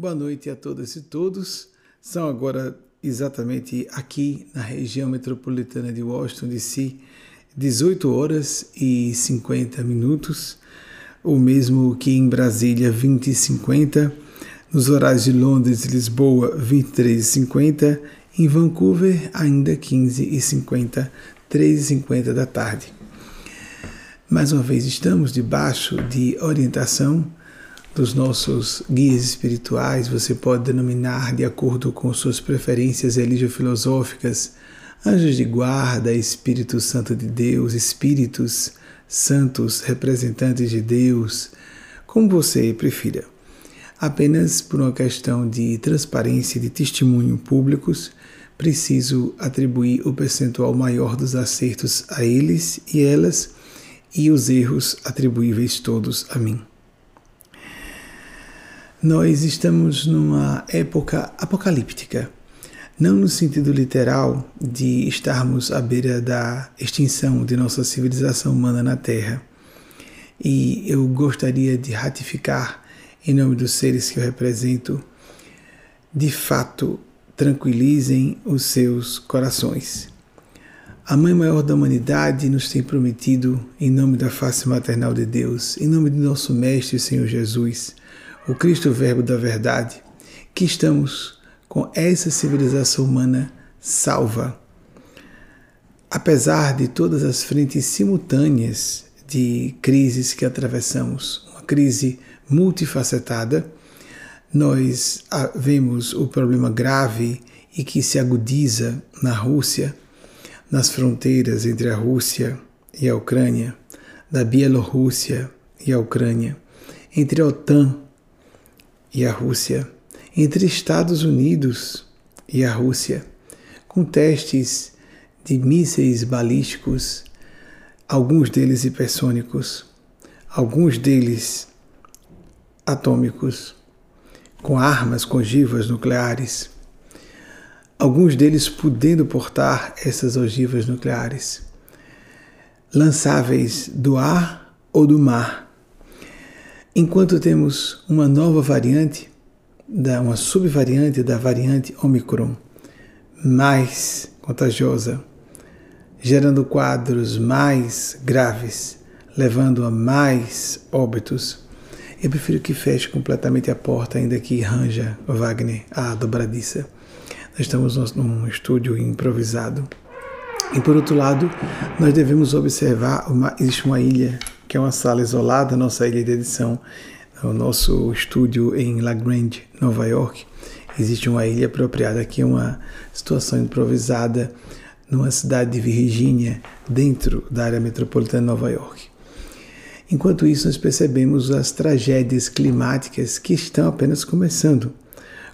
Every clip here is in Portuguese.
Boa noite a todas e todos. São agora exatamente aqui na região metropolitana de Washington DC, 18 horas e 50 minutos, o mesmo que em Brasília, 20 e 50, nos horários de Londres e Lisboa, 23 e 50, em Vancouver, ainda 15 e 50, 3 e 50 da tarde. Mais uma vez, estamos debaixo de orientação dos nossos guias espirituais, você pode denominar de acordo com suas preferências religio-filosóficas, anjos de guarda, Espírito Santo de Deus, espíritos santos, representantes de Deus, como você prefira. Apenas por uma questão de transparência e de testemunho públicos, preciso atribuir o percentual maior dos acertos a eles e elas e os erros atribuíveis todos a mim. Nós estamos numa época apocalíptica, não no sentido literal de estarmos à beira da extinção de nossa civilização humana na Terra. E eu gostaria de ratificar, em nome dos seres que eu represento, de fato, tranquilizem os seus corações. A Mãe Maior da Humanidade nos tem prometido, em nome da face maternal de Deus, em nome de nosso Mestre Senhor Jesus, o Cristo Verbo da Verdade, que estamos com essa civilização humana salva. Apesar de todas as frentes simultâneas de crises que atravessamos, uma crise multifacetada, nós ah, vemos o problema grave e que se agudiza na Rússia, nas fronteiras entre a Rússia e a Ucrânia, da Bielorrússia e a Ucrânia, entre a OTAN e a Rússia, entre Estados Unidos e a Rússia, com testes de mísseis balísticos, alguns deles hipersônicos, alguns deles atômicos, com armas com ogivas nucleares, alguns deles podendo portar essas ogivas nucleares, lançáveis do ar ou do mar enquanto temos uma nova variante, uma subvariante da variante Omicron, mais contagiosa, gerando quadros mais graves, levando a mais óbitos. Eu prefiro que feche completamente a porta, ainda que ranja Wagner a dobradiça. Nós estamos num estúdio improvisado. E por outro lado, nós devemos observar uma, existe uma ilha que é uma sala isolada, nossa ilha de edição, o nosso estúdio em La Grande, Nova York. Existe uma ilha apropriada aqui, uma situação improvisada numa cidade de Virgínia, dentro da área metropolitana de Nova York. Enquanto isso, nós percebemos as tragédias climáticas que estão apenas começando,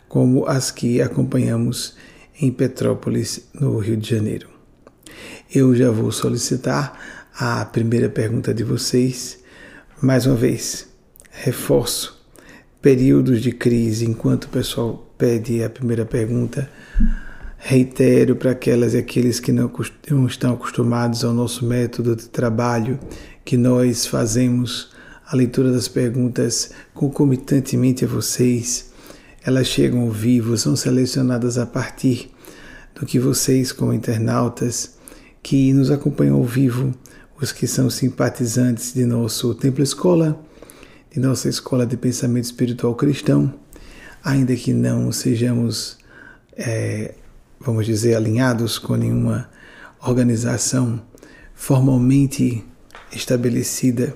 como as que acompanhamos em Petrópolis, no Rio de Janeiro. Eu já vou solicitar a primeira pergunta de vocês. Mais uma vez, reforço períodos de crise, enquanto o pessoal pede a primeira pergunta, reitero para aquelas e aqueles que não, não estão acostumados ao nosso método de trabalho, que nós fazemos a leitura das perguntas concomitantemente a vocês. Elas chegam ao vivo, são selecionadas a partir do que vocês, como internautas, que nos acompanham ao vivo, os que são simpatizantes de nosso Templo Escola, de nossa Escola de Pensamento Espiritual Cristão, ainda que não sejamos, é, vamos dizer, alinhados com nenhuma organização formalmente estabelecida,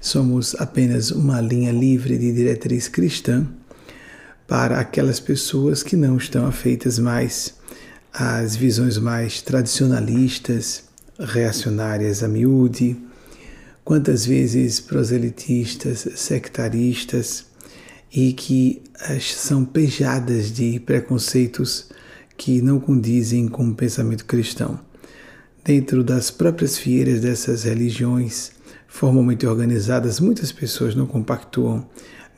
somos apenas uma linha livre de diretriz cristã para aquelas pessoas que não estão afeitas mais às visões mais tradicionalistas reacionárias a miúde, quantas vezes proselitistas, sectaristas e que são pejadas de preconceitos que não condizem com o pensamento cristão. Dentro das próprias fieiras dessas religiões formalmente organizadas, muitas pessoas não compactuam,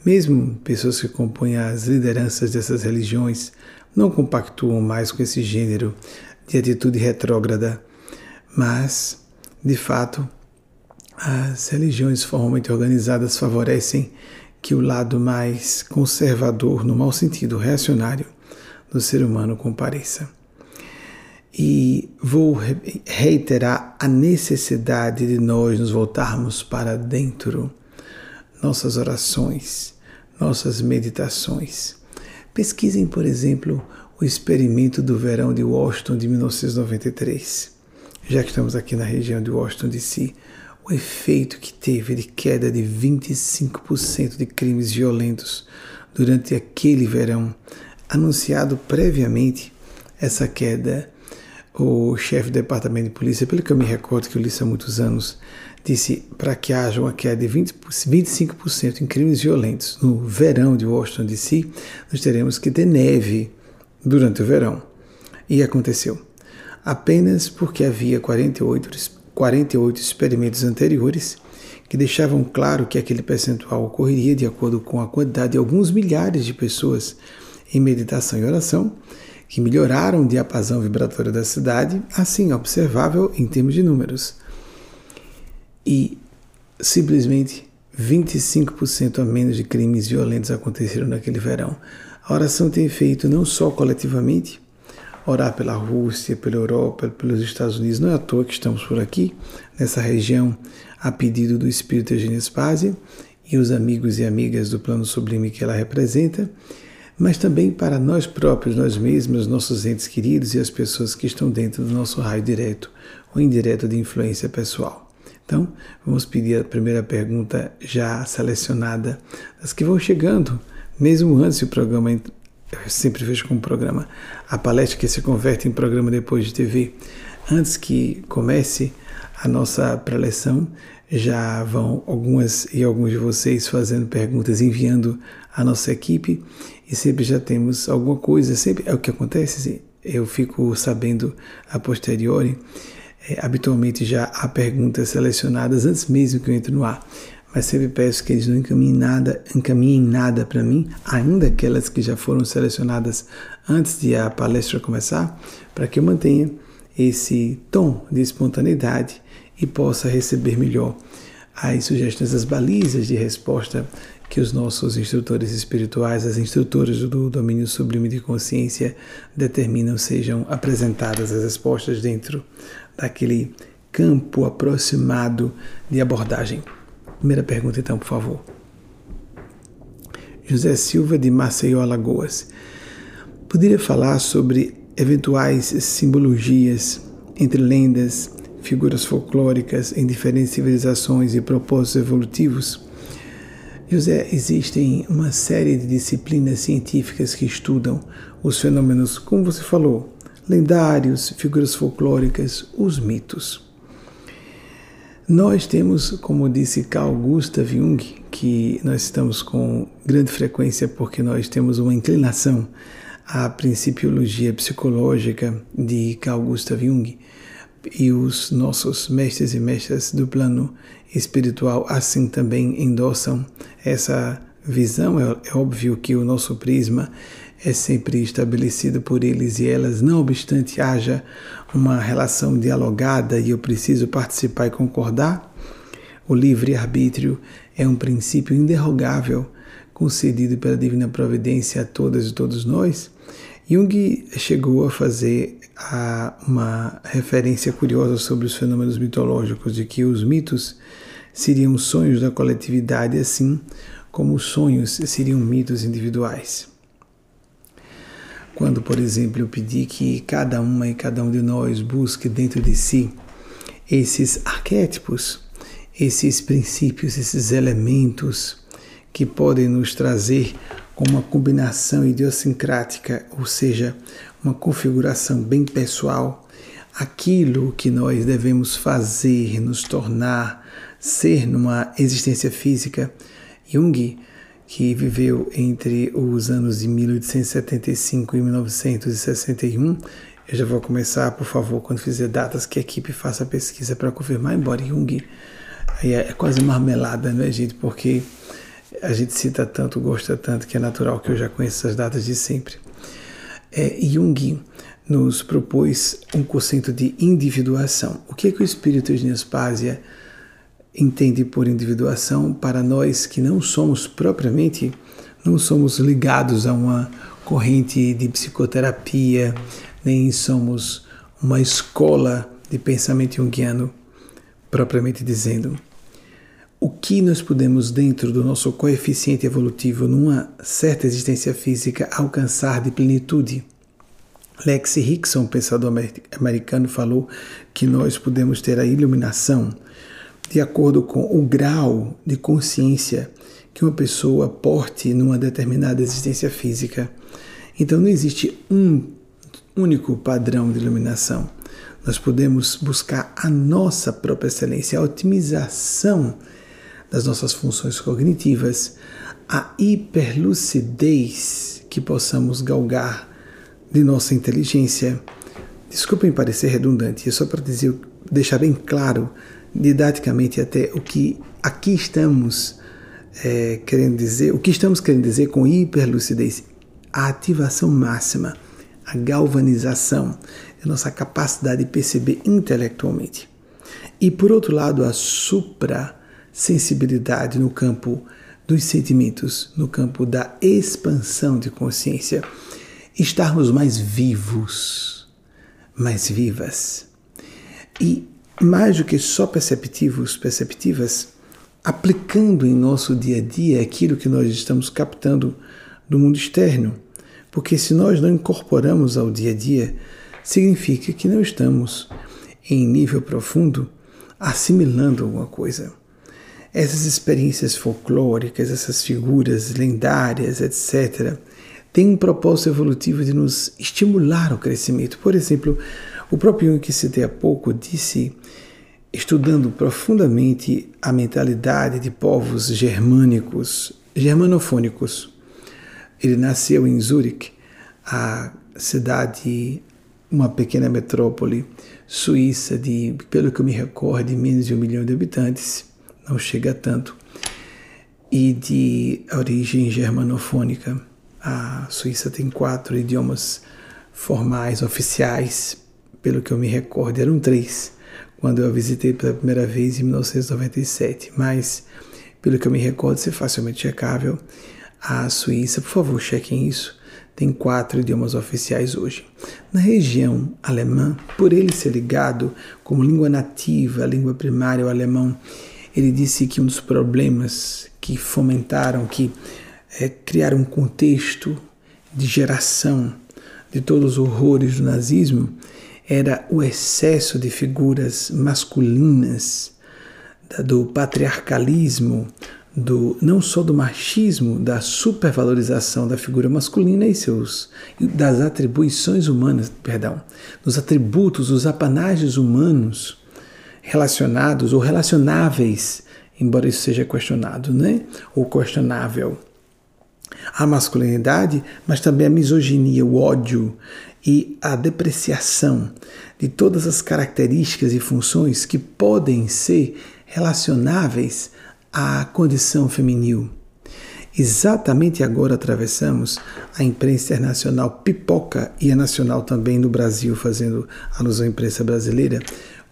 mesmo pessoas que compõem as lideranças dessas religiões não compactuam mais com esse gênero de atitude retrógrada mas, de fato, as religiões formalmente organizadas favorecem que o lado mais conservador, no mau sentido, reacionário, do ser humano compareça. E vou reiterar a necessidade de nós nos voltarmos para dentro, nossas orações, nossas meditações. Pesquisem, por exemplo, o experimento do verão de Washington de 1993. Já que estamos aqui na região de Washington DC, o efeito que teve de queda de 25% de crimes violentos durante aquele verão, anunciado previamente essa queda. O chefe do departamento de polícia, pelo que eu me recordo que eu li isso há muitos anos, disse para que haja uma queda de 20, 25% em crimes violentos no verão de Washington DC, nós teremos que ter neve durante o verão. E aconteceu. Apenas porque havia 48, 48 experimentos anteriores que deixavam claro que aquele percentual ocorreria de acordo com a quantidade de alguns milhares de pessoas em meditação e oração, que melhoraram o diapasão vibratório da cidade, assim observável em termos de números. E simplesmente 25% a menos de crimes violentos aconteceram naquele verão. A oração tem feito não só coletivamente, orar pela Rússia, pela Europa, pelos Estados Unidos. Não é à toa que estamos por aqui, nessa região, a pedido do Espírito Eugênio Spásia e os amigos e amigas do plano sublime que ela representa, mas também para nós próprios, nós mesmos, nossos entes queridos e as pessoas que estão dentro do nosso raio direto ou indireto de influência pessoal. Então, vamos pedir a primeira pergunta já selecionada, das que vão chegando mesmo antes do programa, eu sempre vejo como programa, a palestra que se converte em programa depois de TV, antes que comece a nossa preleção, já vão algumas e alguns de vocês fazendo perguntas, enviando a nossa equipe e sempre já temos alguma coisa, sempre é o que acontece, eu fico sabendo a posteriori, é, habitualmente já há perguntas selecionadas antes mesmo que eu entre no ar mas sempre peço que eles não encaminhem nada, encaminhem nada para mim, ainda aquelas que já foram selecionadas antes de a palestra começar, para que eu mantenha esse tom de espontaneidade e possa receber melhor as sugestões, as balizas de resposta que os nossos instrutores espirituais, as instrutoras do domínio sublime de consciência determinam sejam apresentadas as respostas dentro daquele campo aproximado de abordagem. Primeira pergunta, então, por favor. José Silva, de Maceió, Alagoas. Poderia falar sobre eventuais simbologias entre lendas, figuras folclóricas em diferentes civilizações e propósitos evolutivos? José, existem uma série de disciplinas científicas que estudam os fenômenos, como você falou, lendários, figuras folclóricas, os mitos. Nós temos, como disse Carl Gustav Jung, que nós estamos com grande frequência porque nós temos uma inclinação à principiologia psicológica de Carl Gustav Jung e os nossos mestres e mestras do plano espiritual assim também endossam essa visão. É, é óbvio que o nosso prisma é sempre estabelecido por eles e elas, não obstante haja uma relação dialogada e eu preciso participar e concordar, o livre-arbítrio é um princípio inderrogável concedido pela divina providência a todas e todos nós. Jung chegou a fazer a, uma referência curiosa sobre os fenômenos mitológicos, de que os mitos seriam sonhos da coletividade, assim como os sonhos seriam mitos individuais. Quando, por exemplo, eu pedi que cada uma e cada um de nós busque dentro de si esses arquétipos, esses princípios, esses elementos que podem nos trazer uma combinação idiosincrática, ou seja, uma configuração bem pessoal, aquilo que nós devemos fazer, nos tornar, ser numa existência física. Jung que viveu entre os anos de 1875 e 1961. Eu já vou começar, por favor, quando fizer datas, que a equipe faça a pesquisa para confirmar, embora Jung é, é quase marmelada, não é, gente? Porque a gente cita tanto, gosta tanto, que é natural que eu já conheça essas datas de sempre. É, Jung nos propôs um conceito de individuação. O que é que o espírito de Nespásia entende por individuação para nós que não somos propriamente, não somos ligados a uma corrente de psicoterapia, nem somos uma escola de pensamento junguiano, propriamente dizendo. O que nós podemos, dentro do nosso coeficiente evolutivo, numa certa existência física, alcançar de plenitude? Lex Rickson, pensador americano, falou que nós podemos ter a iluminação de acordo com o grau de consciência que uma pessoa porte numa determinada existência física. Então não existe um único padrão de iluminação. Nós podemos buscar a nossa própria excelência, a otimização das nossas funções cognitivas, a hiperlucidez que possamos galgar de nossa inteligência. Desculpem parecer redundante, é só para dizer, deixar bem claro, didaticamente até o que aqui estamos é, querendo dizer, o que estamos querendo dizer com hiperlucidez, a ativação máxima, a galvanização da nossa capacidade de perceber intelectualmente. E por outro lado, a supra-sensibilidade no campo dos sentimentos, no campo da expansão de consciência estarmos mais vivos, mais vivas. E mais do que só perceptivos, perceptivas, aplicando em nosso dia a dia aquilo que nós estamos captando do mundo externo. Porque se nós não incorporamos ao dia a dia, significa que não estamos em nível profundo assimilando alguma coisa. Essas experiências folclóricas, essas figuras lendárias, etc., tem um propósito evolutivo de nos estimular ao crescimento. Por exemplo, o próprio Jung que citei há pouco disse, estudando profundamente a mentalidade de povos germânicos, germanofônicos. Ele nasceu em Zurich, a cidade, uma pequena metrópole suíça de, pelo que eu me recordo, menos de um milhão de habitantes, não chega a tanto, e de origem germanofônica. A Suíça tem quatro idiomas formais, oficiais, pelo que eu me recordo, eram três quando eu visitei pela primeira vez em 1997, mas pelo que eu me recordo, ser facilmente checável. A Suíça, por favor, chequem isso, tem quatro idiomas oficiais hoje. Na região alemã, por ele ser ligado como língua nativa, língua primária, o alemão, ele disse que um dos problemas que fomentaram, que é, criar um contexto de geração de todos os horrores do nazismo era o excesso de figuras masculinas, do patriarcalismo, do não só do machismo, da supervalorização da figura masculina e seus das atribuições humanas, perdão, dos atributos, dos apanágios humanos relacionados ou relacionáveis, embora isso seja questionado, né? Ou questionável a masculinidade, mas também a misoginia, o ódio e a depreciação de todas as características e funções que podem ser relacionáveis à condição feminil. Exatamente agora atravessamos a imprensa internacional pipoca e a nacional também no Brasil, fazendo alusão à imprensa brasileira,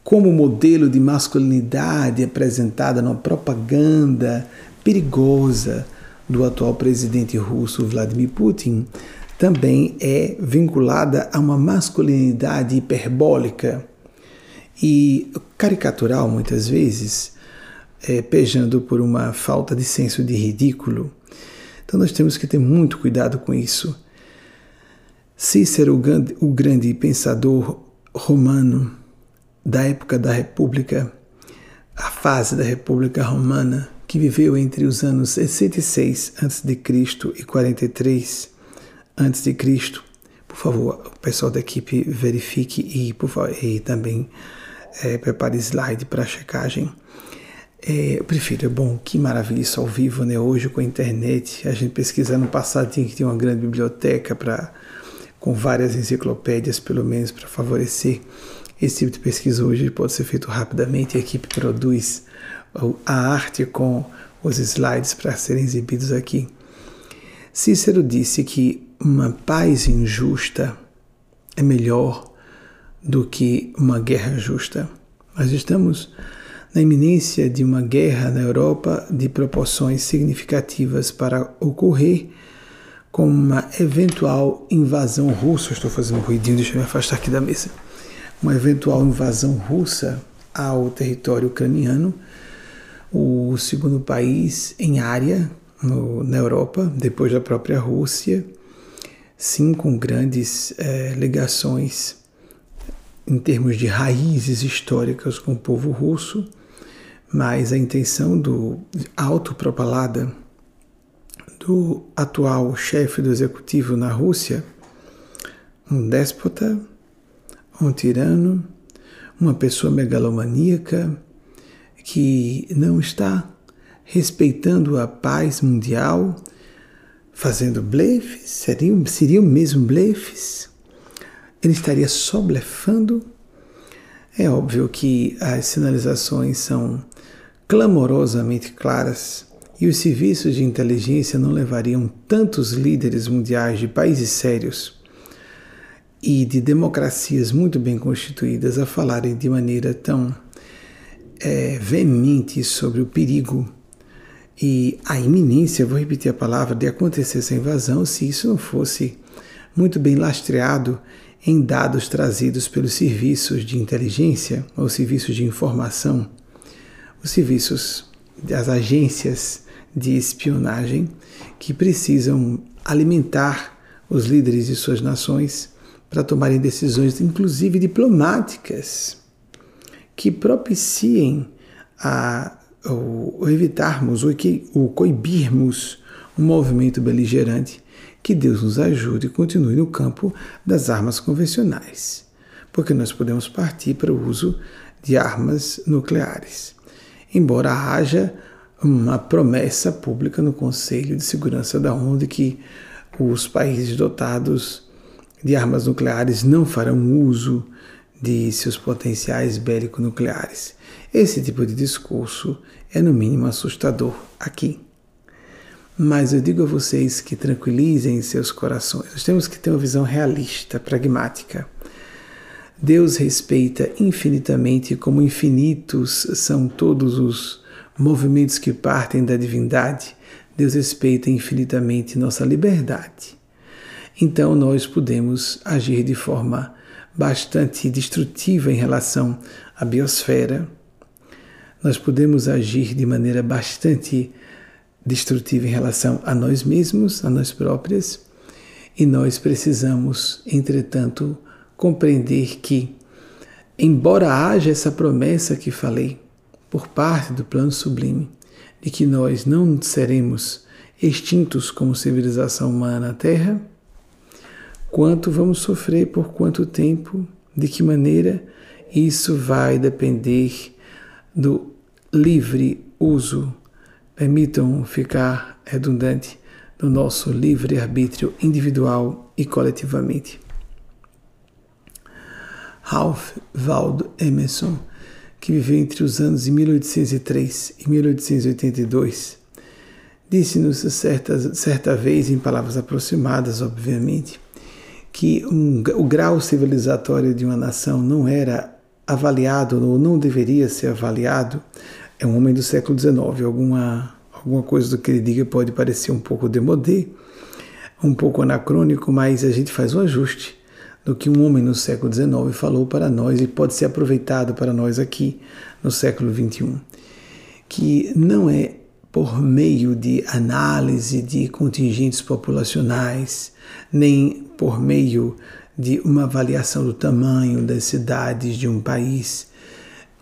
como modelo de masculinidade apresentada numa propaganda perigosa do atual presidente russo Vladimir Putin também é vinculada a uma masculinidade hiperbólica e caricatural, muitas vezes, é, pejando por uma falta de senso de ridículo. Então nós temos que ter muito cuidado com isso. Cícero, o grande, o grande pensador romano da época da República, a fase da República Romana, que viveu entre os anos 66 a.C. e 43 a.C. Por favor, o pessoal da equipe verifique e, por favor, e também é, prepare slide para checagem. É, eu prefiro, é bom, que maravilha isso ao vivo, né? Hoje com a internet, a gente pesquisa no passado tinha que ter uma grande biblioteca para com várias enciclopédias, pelo menos, para favorecer esse tipo de pesquisa hoje pode ser feito rapidamente. A equipe produz a arte com os slides para serem exibidos aqui. Cícero disse que uma paz injusta é melhor do que uma guerra justa. Nós estamos na iminência de uma guerra na Europa de proporções significativas para ocorrer, com uma eventual invasão russa. Estou fazendo um ruidinho, deixa eu me afastar aqui da mesa. Uma eventual invasão russa ao território ucraniano, o segundo país em área no, na Europa, depois da própria Rússia, sim, com grandes é, ligações em termos de raízes históricas com o povo russo, mas a intenção do autopropalada do atual chefe do executivo na Rússia, um déspota, um tirano, uma pessoa megalomaníaca que não está respeitando a paz mundial, fazendo blefes, seriam, seriam mesmo blefes? Ele estaria só blefando? É óbvio que as sinalizações são clamorosamente claras e os serviços de inteligência não levariam tantos líderes mundiais de países sérios e de democracias muito bem constituídas a falarem de maneira tão é, veemente sobre o perigo e a iminência, vou repetir a palavra, de acontecer essa invasão se isso não fosse muito bem lastreado em dados trazidos pelos serviços de inteligência ou serviços de informação, os serviços das agências de espionagem que precisam alimentar os líderes de suas nações para tomarem decisões, inclusive diplomáticas, que propiciem a, o, o evitarmos ou, que, ou coibirmos um movimento beligerante. Que Deus nos ajude e continue no campo das armas convencionais, porque nós podemos partir para o uso de armas nucleares. Embora haja uma promessa pública no Conselho de Segurança da ONU de que os países dotados de armas nucleares não farão uso de seus potenciais bélico-nucleares. Esse tipo de discurso é, no mínimo, assustador aqui. Mas eu digo a vocês que tranquilizem seus corações. Nós temos que ter uma visão realista, pragmática. Deus respeita infinitamente como infinitos são todos os movimentos que partem da divindade. Deus respeita infinitamente nossa liberdade. Então nós podemos agir de forma bastante destrutiva em relação à biosfera. Nós podemos agir de maneira bastante destrutiva em relação a nós mesmos, a nós próprias, e nós precisamos, entretanto, compreender que, embora haja essa promessa que falei, por parte do plano sublime, de que nós não seremos extintos como civilização humana na Terra, Quanto vamos sofrer, por quanto tempo, de que maneira, isso vai depender do livre uso, permitam ficar redundante, do nosso livre arbítrio individual e coletivamente. Ralph Waldo Emerson, que viveu entre os anos de 1803 e 1882, disse-nos certa, certa vez, em palavras aproximadas, obviamente, que um, o grau civilizatório de uma nação não era avaliado ou não deveria ser avaliado, é um homem do século XIX. Alguma, alguma coisa do que ele diga pode parecer um pouco demodé, um pouco anacrônico, mas a gente faz um ajuste do que um homem no século XIX falou para nós e pode ser aproveitado para nós aqui no século XXI. Que não é por meio de análise de contingentes populacionais, nem por meio de uma avaliação do tamanho das cidades de um país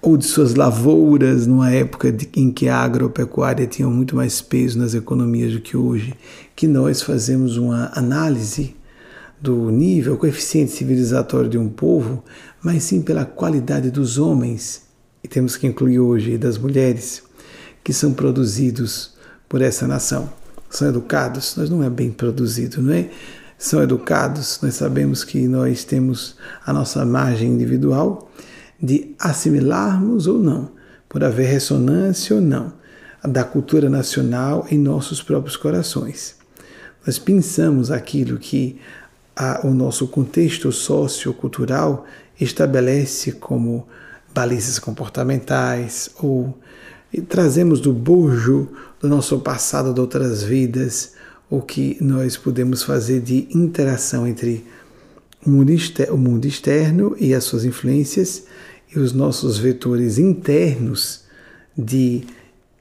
ou de suas lavouras numa época em que a agropecuária tinha muito mais peso nas economias do que hoje, que nós fazemos uma análise do nível, coeficiente civilizatório de um povo, mas sim pela qualidade dos homens, e temos que incluir hoje das mulheres, que são produzidos por essa nação. São educados, nós não é bem produzido, não é? são educados, nós sabemos que nós temos a nossa margem individual de assimilarmos ou não, por haver ressonância ou não, da cultura nacional em nossos próprios corações. Nós pensamos aquilo que a, o nosso contexto sociocultural estabelece como balizas comportamentais ou trazemos do bojo do nosso passado de outras vidas o que nós podemos fazer de interação entre o mundo, externo, o mundo externo e as suas influências e os nossos vetores internos de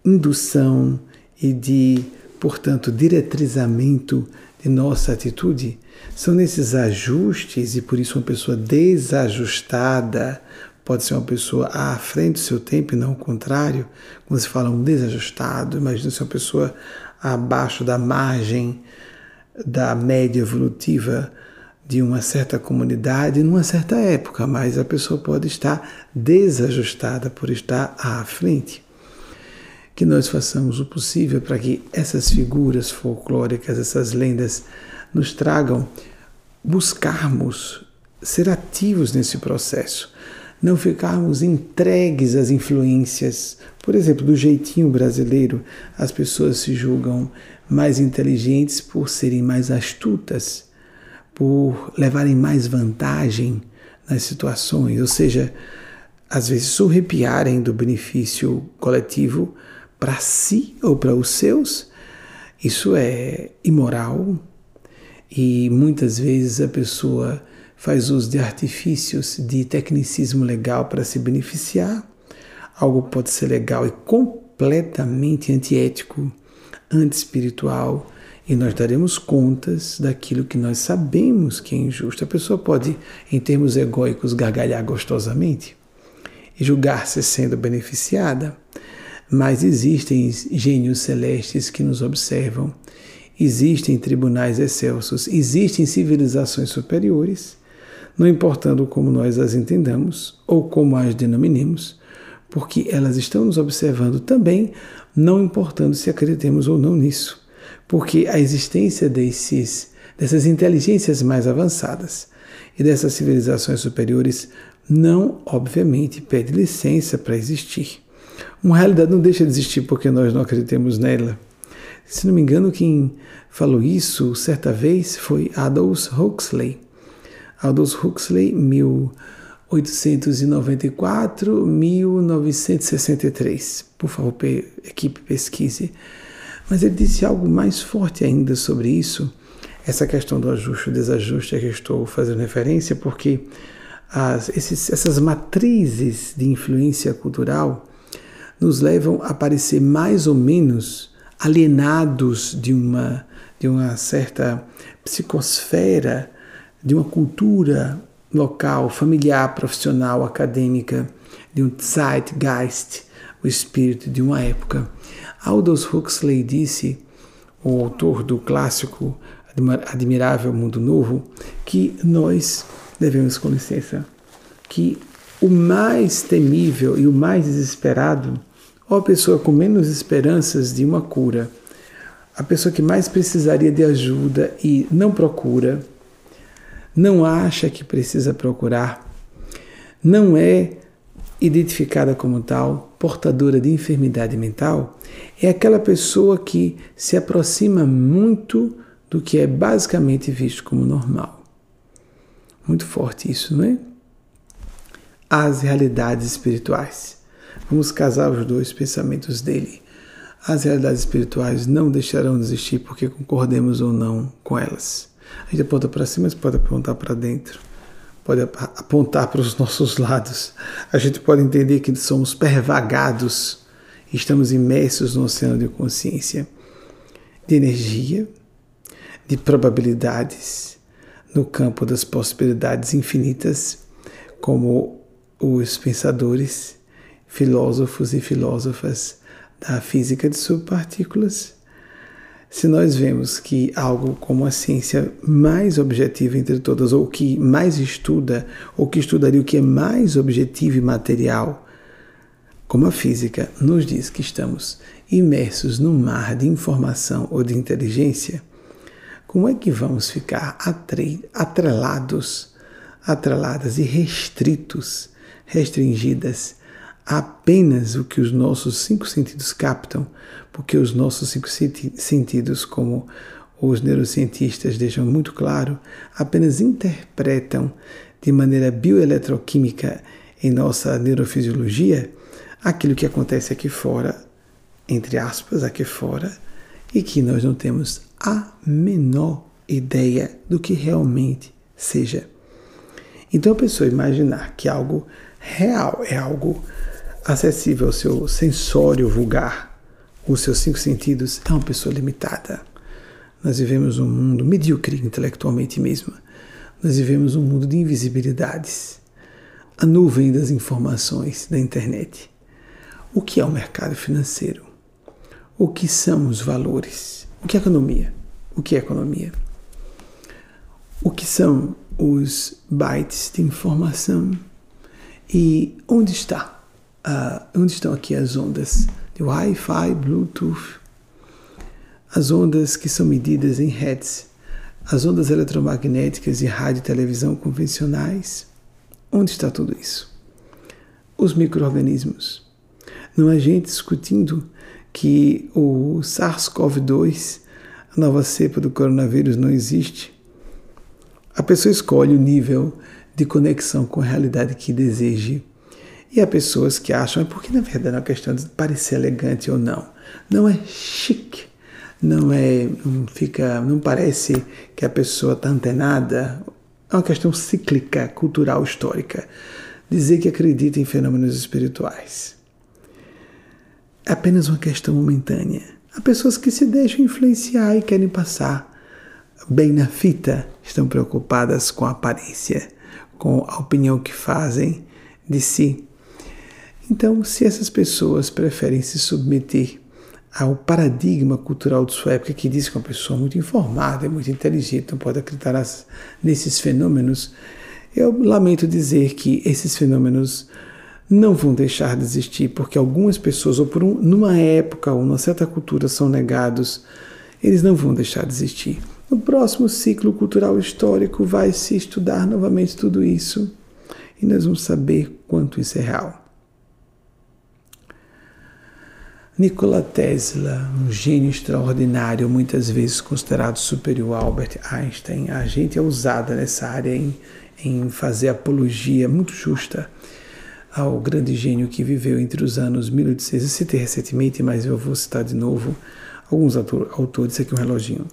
indução e de, portanto, diretrizamento de nossa atitude. São nesses ajustes, e por isso uma pessoa desajustada pode ser uma pessoa à frente do seu tempo e não o contrário. Quando se fala um desajustado, imagina se uma pessoa abaixo da margem da média evolutiva de uma certa comunidade numa certa época, mas a pessoa pode estar desajustada por estar à frente. Que nós façamos o possível para que essas figuras folclóricas, essas lendas, nos tragam buscarmos ser ativos nesse processo, não ficarmos entregues às influências. Por exemplo, do jeitinho brasileiro, as pessoas se julgam mais inteligentes por serem mais astutas, por levarem mais vantagem nas situações, ou seja, às vezes surrepiarem do benefício coletivo para si ou para os seus. Isso é imoral e muitas vezes a pessoa faz uso de artifícios de tecnicismo legal para se beneficiar. Algo pode ser legal e completamente antiético, anti-espiritual, e nós daremos contas daquilo que nós sabemos que é injusto. A pessoa pode, em termos egóicos, gargalhar gostosamente e julgar-se sendo beneficiada, mas existem gênios celestes que nos observam, existem tribunais excelsos, existem civilizações superiores não importando como nós as entendamos ou como as denominemos, porque elas estão nos observando também, não importando se acreditemos ou não nisso, porque a existência desses, dessas inteligências mais avançadas e dessas civilizações superiores não, obviamente, pede licença para existir. Uma realidade não deixa de existir porque nós não acreditemos nela. Se não me engano, quem falou isso certa vez foi Adolf Huxley. Aldous Huxley, 1894-1963. Por favor, equipe, pesquise. Mas ele disse algo mais forte ainda sobre isso, essa questão do ajuste, o desajuste a que estou fazendo referência, porque as, esses, essas matrizes de influência cultural nos levam a parecer mais ou menos alienados de uma, de uma certa psicosfera de uma cultura local, familiar, profissional, acadêmica, de um Zeitgeist, o espírito de uma época. Aldous Huxley disse, o autor do clássico Admirável Mundo Novo, que nós devemos, com licença, que o mais temível e o mais desesperado, ou a pessoa com menos esperanças de uma cura, a pessoa que mais precisaria de ajuda e não procura, não acha que precisa procurar, não é identificada como tal, portadora de enfermidade mental, é aquela pessoa que se aproxima muito do que é basicamente visto como normal. Muito forte isso, não é? As realidades espirituais. Vamos casar os dois pensamentos dele. As realidades espirituais não deixarão de existir porque concordemos ou não com elas. A gente aponta para cima, mas pode apontar para dentro, pode apontar para os nossos lados. A gente pode entender que somos pervagados, estamos imersos no oceano de consciência, de energia, de probabilidades, no campo das possibilidades infinitas, como os pensadores, filósofos e filósofas da física de subpartículas se nós vemos que algo como a ciência mais objetiva entre todas, ou que mais estuda, ou que estudaria o que é mais objetivo e material, como a física nos diz que estamos imersos num mar de informação ou de inteligência, como é que vamos ficar atrelados, atreladas e restritos, restringidas apenas o que os nossos cinco sentidos captam, porque os nossos cinco sentidos, como os neurocientistas deixam muito claro, apenas interpretam de maneira bioeletroquímica em nossa neurofisiologia aquilo que acontece aqui fora, entre aspas, aqui fora, e que nós não temos a menor ideia do que realmente seja. Então a pessoa imaginar que algo real é algo acessível ao seu sensório vulgar, os seus cinco sentidos, é uma pessoa limitada. Nós vivemos um mundo medíocre intelectualmente mesmo. Nós vivemos um mundo de invisibilidades. A nuvem das informações da internet. O que é o mercado financeiro? O que são os valores? O que é economia? O que é economia? O que são os bytes de informação? E onde está? Uh, onde estão aqui as ondas de Wi-Fi, Bluetooth? As ondas que são medidas em hertz, as ondas eletromagnéticas de rádio e televisão convencionais. Onde está tudo isso? Os micro-organismos. Não há gente discutindo que o SARS-CoV-2, a nova cepa do coronavírus, não existe. A pessoa escolhe o nível de conexão com a realidade que deseje. E há pessoas que acham, é porque na verdade é uma questão de parecer elegante ou não. Não é chique, não é, não fica, não parece que a pessoa está antenada. É uma questão cíclica, cultural, histórica. Dizer que acredita em fenômenos espirituais. É apenas uma questão momentânea. Há pessoas que se deixam influenciar e querem passar bem na fita, estão preocupadas com a aparência com a opinião que fazem de si. Então, se essas pessoas preferem se submeter ao paradigma cultural de sua época, que diz que uma pessoa muito informada, muito inteligente, não pode acreditar nesses fenômenos, eu lamento dizer que esses fenômenos não vão deixar de existir, porque algumas pessoas, ou por um, numa época ou numa certa cultura, são negados, eles não vão deixar de existir. No próximo ciclo cultural histórico vai se estudar novamente tudo isso e nós vamos saber quanto isso é real. Nikola Tesla, um gênio extraordinário, muitas vezes considerado superior a Albert Einstein, a gente é usada nessa área em, em fazer apologia muito justa ao grande gênio que viveu entre os anos 1800. Eu citei recentemente, mas eu vou citar de novo alguns autores. Aqui um reloginho.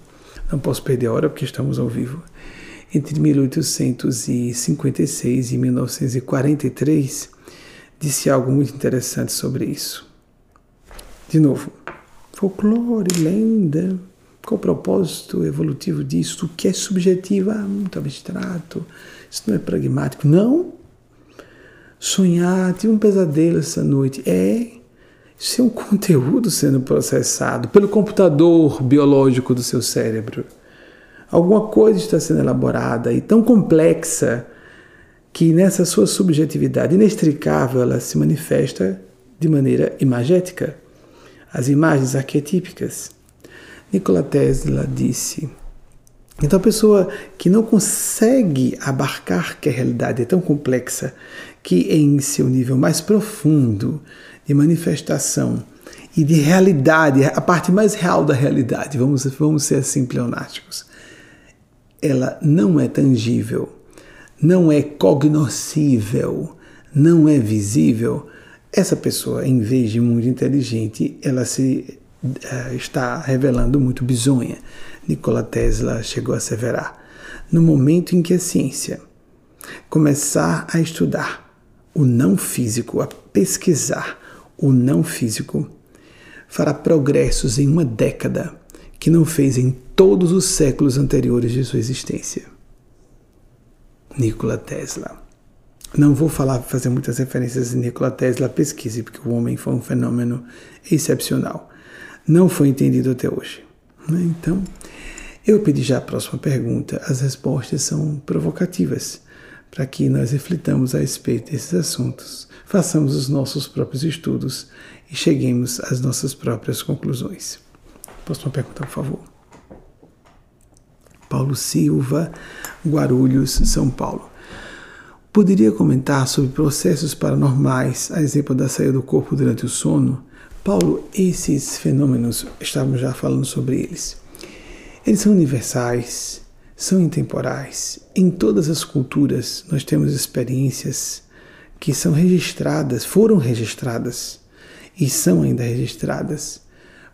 Não posso perder a hora porque estamos ao vivo. Entre 1856 e 1943, disse algo muito interessante sobre isso. De novo, folclore, lenda, qual o propósito evolutivo disso? O que é subjetivo? Ah, muito abstrato, isso não é pragmático. Não. Sonhar, tive um pesadelo essa noite. É isso é um conteúdo sendo processado pelo computador biológico do seu cérebro. Alguma coisa está sendo elaborada e tão complexa que nessa sua subjetividade inextricável ela se manifesta de maneira imagética. As imagens arquetípicas. Nikola Tesla disse: então, a pessoa que não consegue abarcar que a realidade é tão complexa que em seu nível mais profundo de manifestação e de realidade, a parte mais real da realidade, vamos, vamos ser assim pleonásticos, ela não é tangível, não é cognoscível, não é visível. Essa pessoa, em vez de muito inteligente, ela se uh, está revelando muito bizonha. Nikola Tesla chegou a asseverar. No momento em que a ciência começar a estudar o não físico, a pesquisar o não físico, fará progressos em uma década que não fez em todos os séculos anteriores de sua existência. Nikola Tesla. Não vou falar, fazer muitas referências de Nikola Tesla, pesquise, porque o homem foi um fenômeno excepcional. Não foi entendido até hoje. Né? Então, eu pedi já a próxima pergunta. As respostas são provocativas para que nós reflitamos a respeito desses assuntos, façamos os nossos próprios estudos e cheguemos às nossas próprias conclusões. Próxima pergunta, por favor. Paulo Silva, Guarulhos, São Paulo. Poderia comentar sobre processos paranormais, a exemplo da saída do corpo durante o sono? Paulo, esses fenômenos, estávamos já falando sobre eles. Eles são universais, são intemporais. Em todas as culturas nós temos experiências que são registradas, foram registradas e são ainda registradas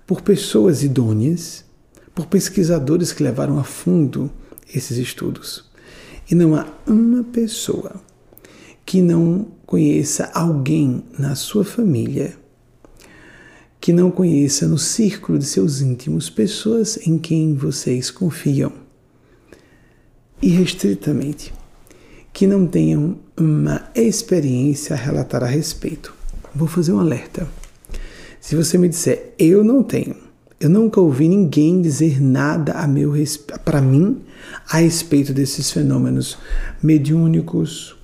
por pessoas idôneas, por pesquisadores que levaram a fundo esses estudos. E não há uma pessoa que não conheça alguém na sua família, que não conheça no círculo de seus íntimos pessoas em quem vocês confiam, irrestritamente, que não tenham uma experiência a relatar a respeito. Vou fazer um alerta. Se você me disser, eu não tenho, eu nunca ouvi ninguém dizer nada a meu para mim a respeito desses fenômenos mediúnicos,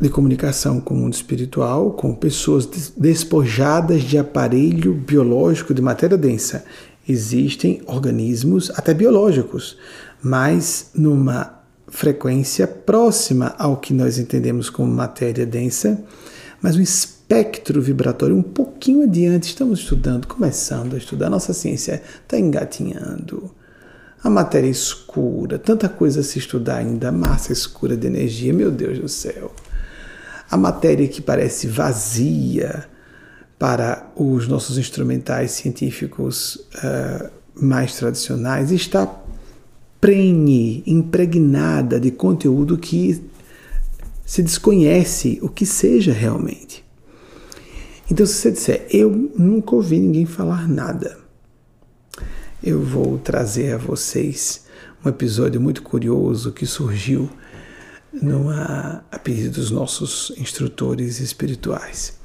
de comunicação com o mundo espiritual, com pessoas despojadas de aparelho biológico de matéria densa. Existem organismos, até biológicos, mas numa frequência próxima ao que nós entendemos como matéria densa, mas um espectro vibratório um pouquinho adiante. Estamos estudando, começando a estudar. Nossa ciência está engatinhando. A matéria escura, tanta coisa a se estudar ainda, massa escura de energia, meu Deus do céu a matéria que parece vazia para os nossos instrumentais científicos uh, mais tradicionais está prenhe, impregnada de conteúdo que se desconhece o que seja realmente. Então, se você disser, eu nunca ouvi ninguém falar nada, eu vou trazer a vocês um episódio muito curioso que surgiu numa, a pedido dos nossos instrutores espirituais.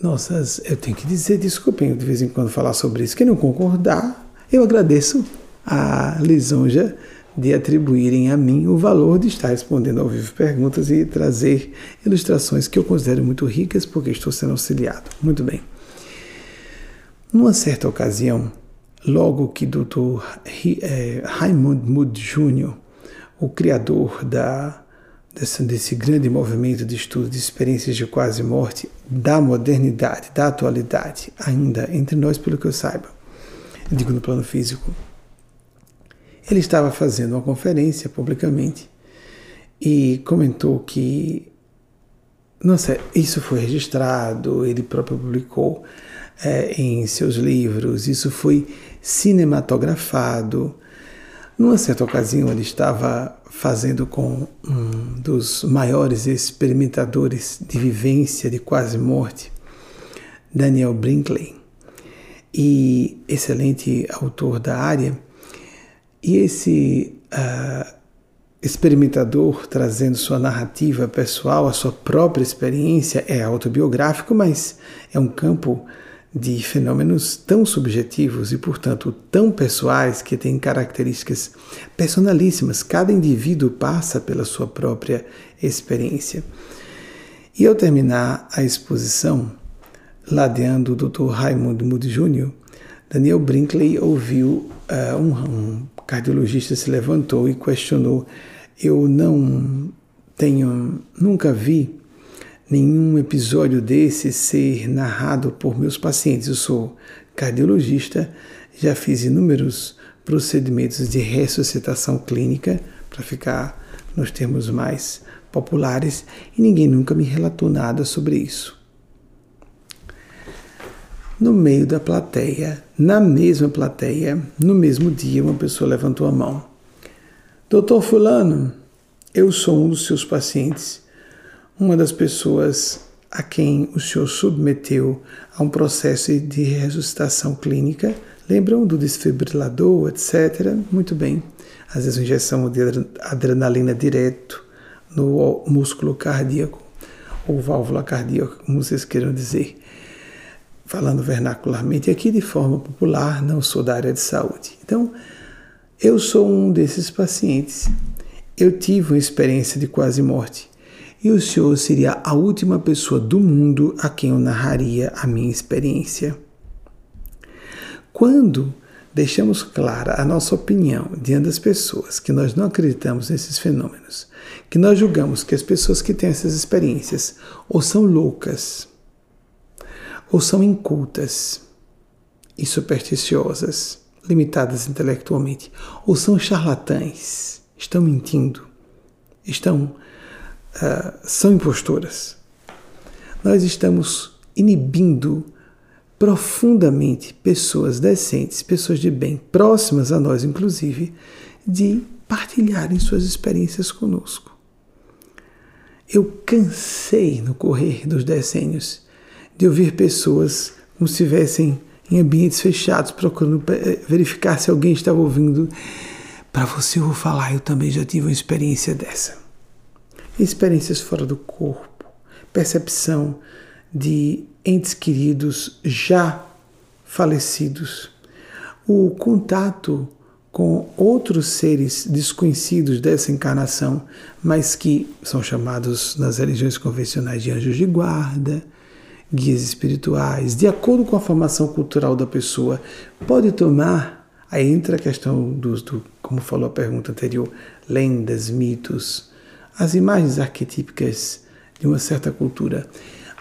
Nossas, eu tenho que dizer, desculpem de vez em quando falar sobre isso. Quem não concordar, eu agradeço a lisonja de atribuírem a mim o valor de estar respondendo ao vivo perguntas e trazer ilustrações que eu considero muito ricas porque estou sendo auxiliado. Muito bem. Numa certa ocasião, logo que Dr. Eh, Raymond Mood Jr., o criador da desse, desse grande movimento de estudo de experiências de quase morte da modernidade, da atualidade, ainda entre nós, pelo que eu saiba, digo no plano físico. Ele estava fazendo uma conferência publicamente e comentou que, nossa, isso foi registrado, ele próprio publicou é, em seus livros, isso foi cinematografado. Numa certa ocasião, ele estava fazendo com um dos maiores experimentadores de vivência de quase morte, Daniel Brinkley, e excelente autor da área. E esse uh, experimentador, trazendo sua narrativa pessoal, a sua própria experiência, é autobiográfico, mas é um campo de fenômenos tão subjetivos e, portanto, tão pessoais que têm características personalíssimas. Cada indivíduo passa pela sua própria experiência. E ao terminar a exposição, ladeando o Dr. Raymond Moody Jr., Daniel Brinkley ouviu uh, um, um cardiologista se levantou e questionou: Eu não tenho, nunca vi nenhum episódio desse ser narrado por meus pacientes. Eu sou cardiologista, já fiz inúmeros procedimentos de ressuscitação clínica, para ficar nos termos mais populares, e ninguém nunca me relatou nada sobre isso. No meio da plateia, na mesma plateia, no mesmo dia, uma pessoa levantou a mão. Doutor Fulano, eu sou um dos seus pacientes uma das pessoas a quem o senhor submeteu a um processo de ressuscitação clínica. Lembram do desfibrilador, etc. Muito bem. Às vezes, injeção de adrenalina direto no músculo cardíaco, ou válvula cardíaca, como vocês queiram dizer. Falando vernacularmente, aqui de forma popular, não sou da área de saúde. Então, eu sou um desses pacientes. Eu tive uma experiência de quase morte e o senhor seria a última pessoa do mundo a quem eu narraria a minha experiência. Quando deixamos clara a nossa opinião diante das pessoas que nós não acreditamos nesses fenômenos, que nós julgamos que as pessoas que têm essas experiências ou são loucas, ou são incultas e supersticiosas, limitadas intelectualmente, ou são charlatães, estão mentindo, estão uh, são impostoras. Nós estamos inibindo profundamente pessoas decentes, pessoas de bem, próximas a nós, inclusive, de partilharem suas experiências conosco. Eu cansei no correr dos decênios de ouvir pessoas como se estivessem em ambientes fechados, procurando eh, verificar se alguém estava ouvindo. Para você eu vou falar, eu também já tive uma experiência dessa. Experiências fora do corpo, percepção de entes queridos já falecidos, o contato com outros seres desconhecidos dessa encarnação, mas que são chamados nas religiões convencionais de anjos de guarda, guias espirituais, de acordo com a formação cultural da pessoa, pode tomar, aí entra a questão dos, do, como falou a pergunta anterior, lendas, mitos, as imagens arquetípicas de uma certa cultura.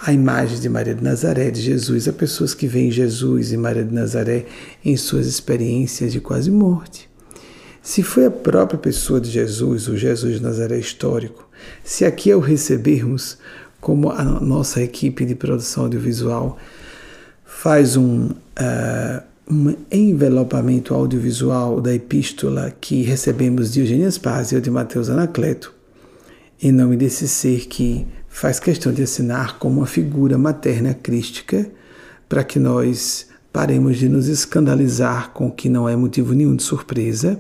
Há imagens de Maria de Nazaré, de Jesus, há pessoas que veem Jesus e Maria de Nazaré em suas experiências de quase morte. Se foi a própria pessoa de Jesus, o Jesus de Nazaré histórico, se aqui ao recebermos como a nossa equipe de produção audiovisual faz um, uh, um envelopamento audiovisual da epístola que recebemos de Eugênio Spazio de Mateus Anacleto, em nome desse ser que faz questão de assinar como uma figura materna crística, para que nós paremos de nos escandalizar com o que não é motivo nenhum de surpresa.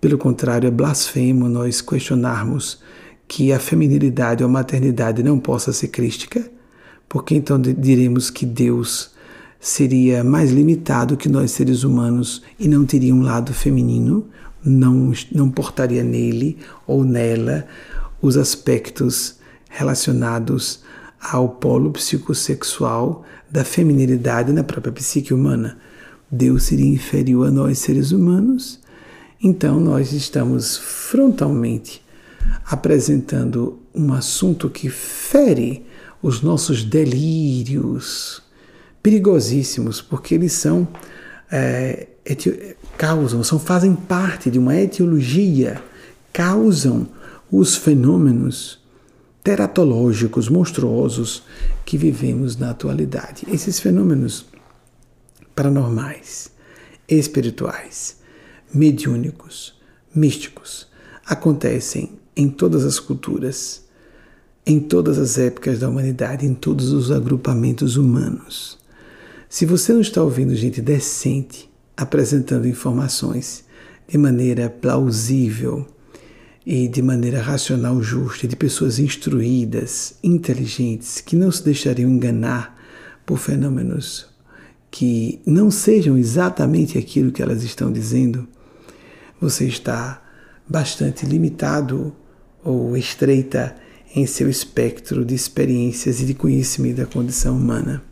Pelo contrário, é blasfemo nós questionarmos que a feminilidade ou a maternidade não possa ser crística, porque então diremos que Deus seria mais limitado que nós seres humanos e não teria um lado feminino, não, não portaria nele ou nela os aspectos relacionados ao polo psicossexual da feminilidade na própria psique humana. Deus seria inferior a nós seres humanos, então nós estamos frontalmente apresentando um assunto que fere os nossos delírios perigosíssimos, porque eles são é, causam, são fazem parte de uma etiologia, causam os fenômenos teratológicos monstruosos que vivemos na atualidade. Esses fenômenos paranormais, espirituais, mediúnicos, místicos acontecem em todas as culturas, em todas as épocas da humanidade, em todos os agrupamentos humanos. Se você não está ouvindo gente decente apresentando informações de maneira plausível e de maneira racional, justa, de pessoas instruídas, inteligentes, que não se deixariam enganar por fenômenos que não sejam exatamente aquilo que elas estão dizendo, você está bastante limitado ou estreita em seu espectro de experiências e de conhecimento da condição humana.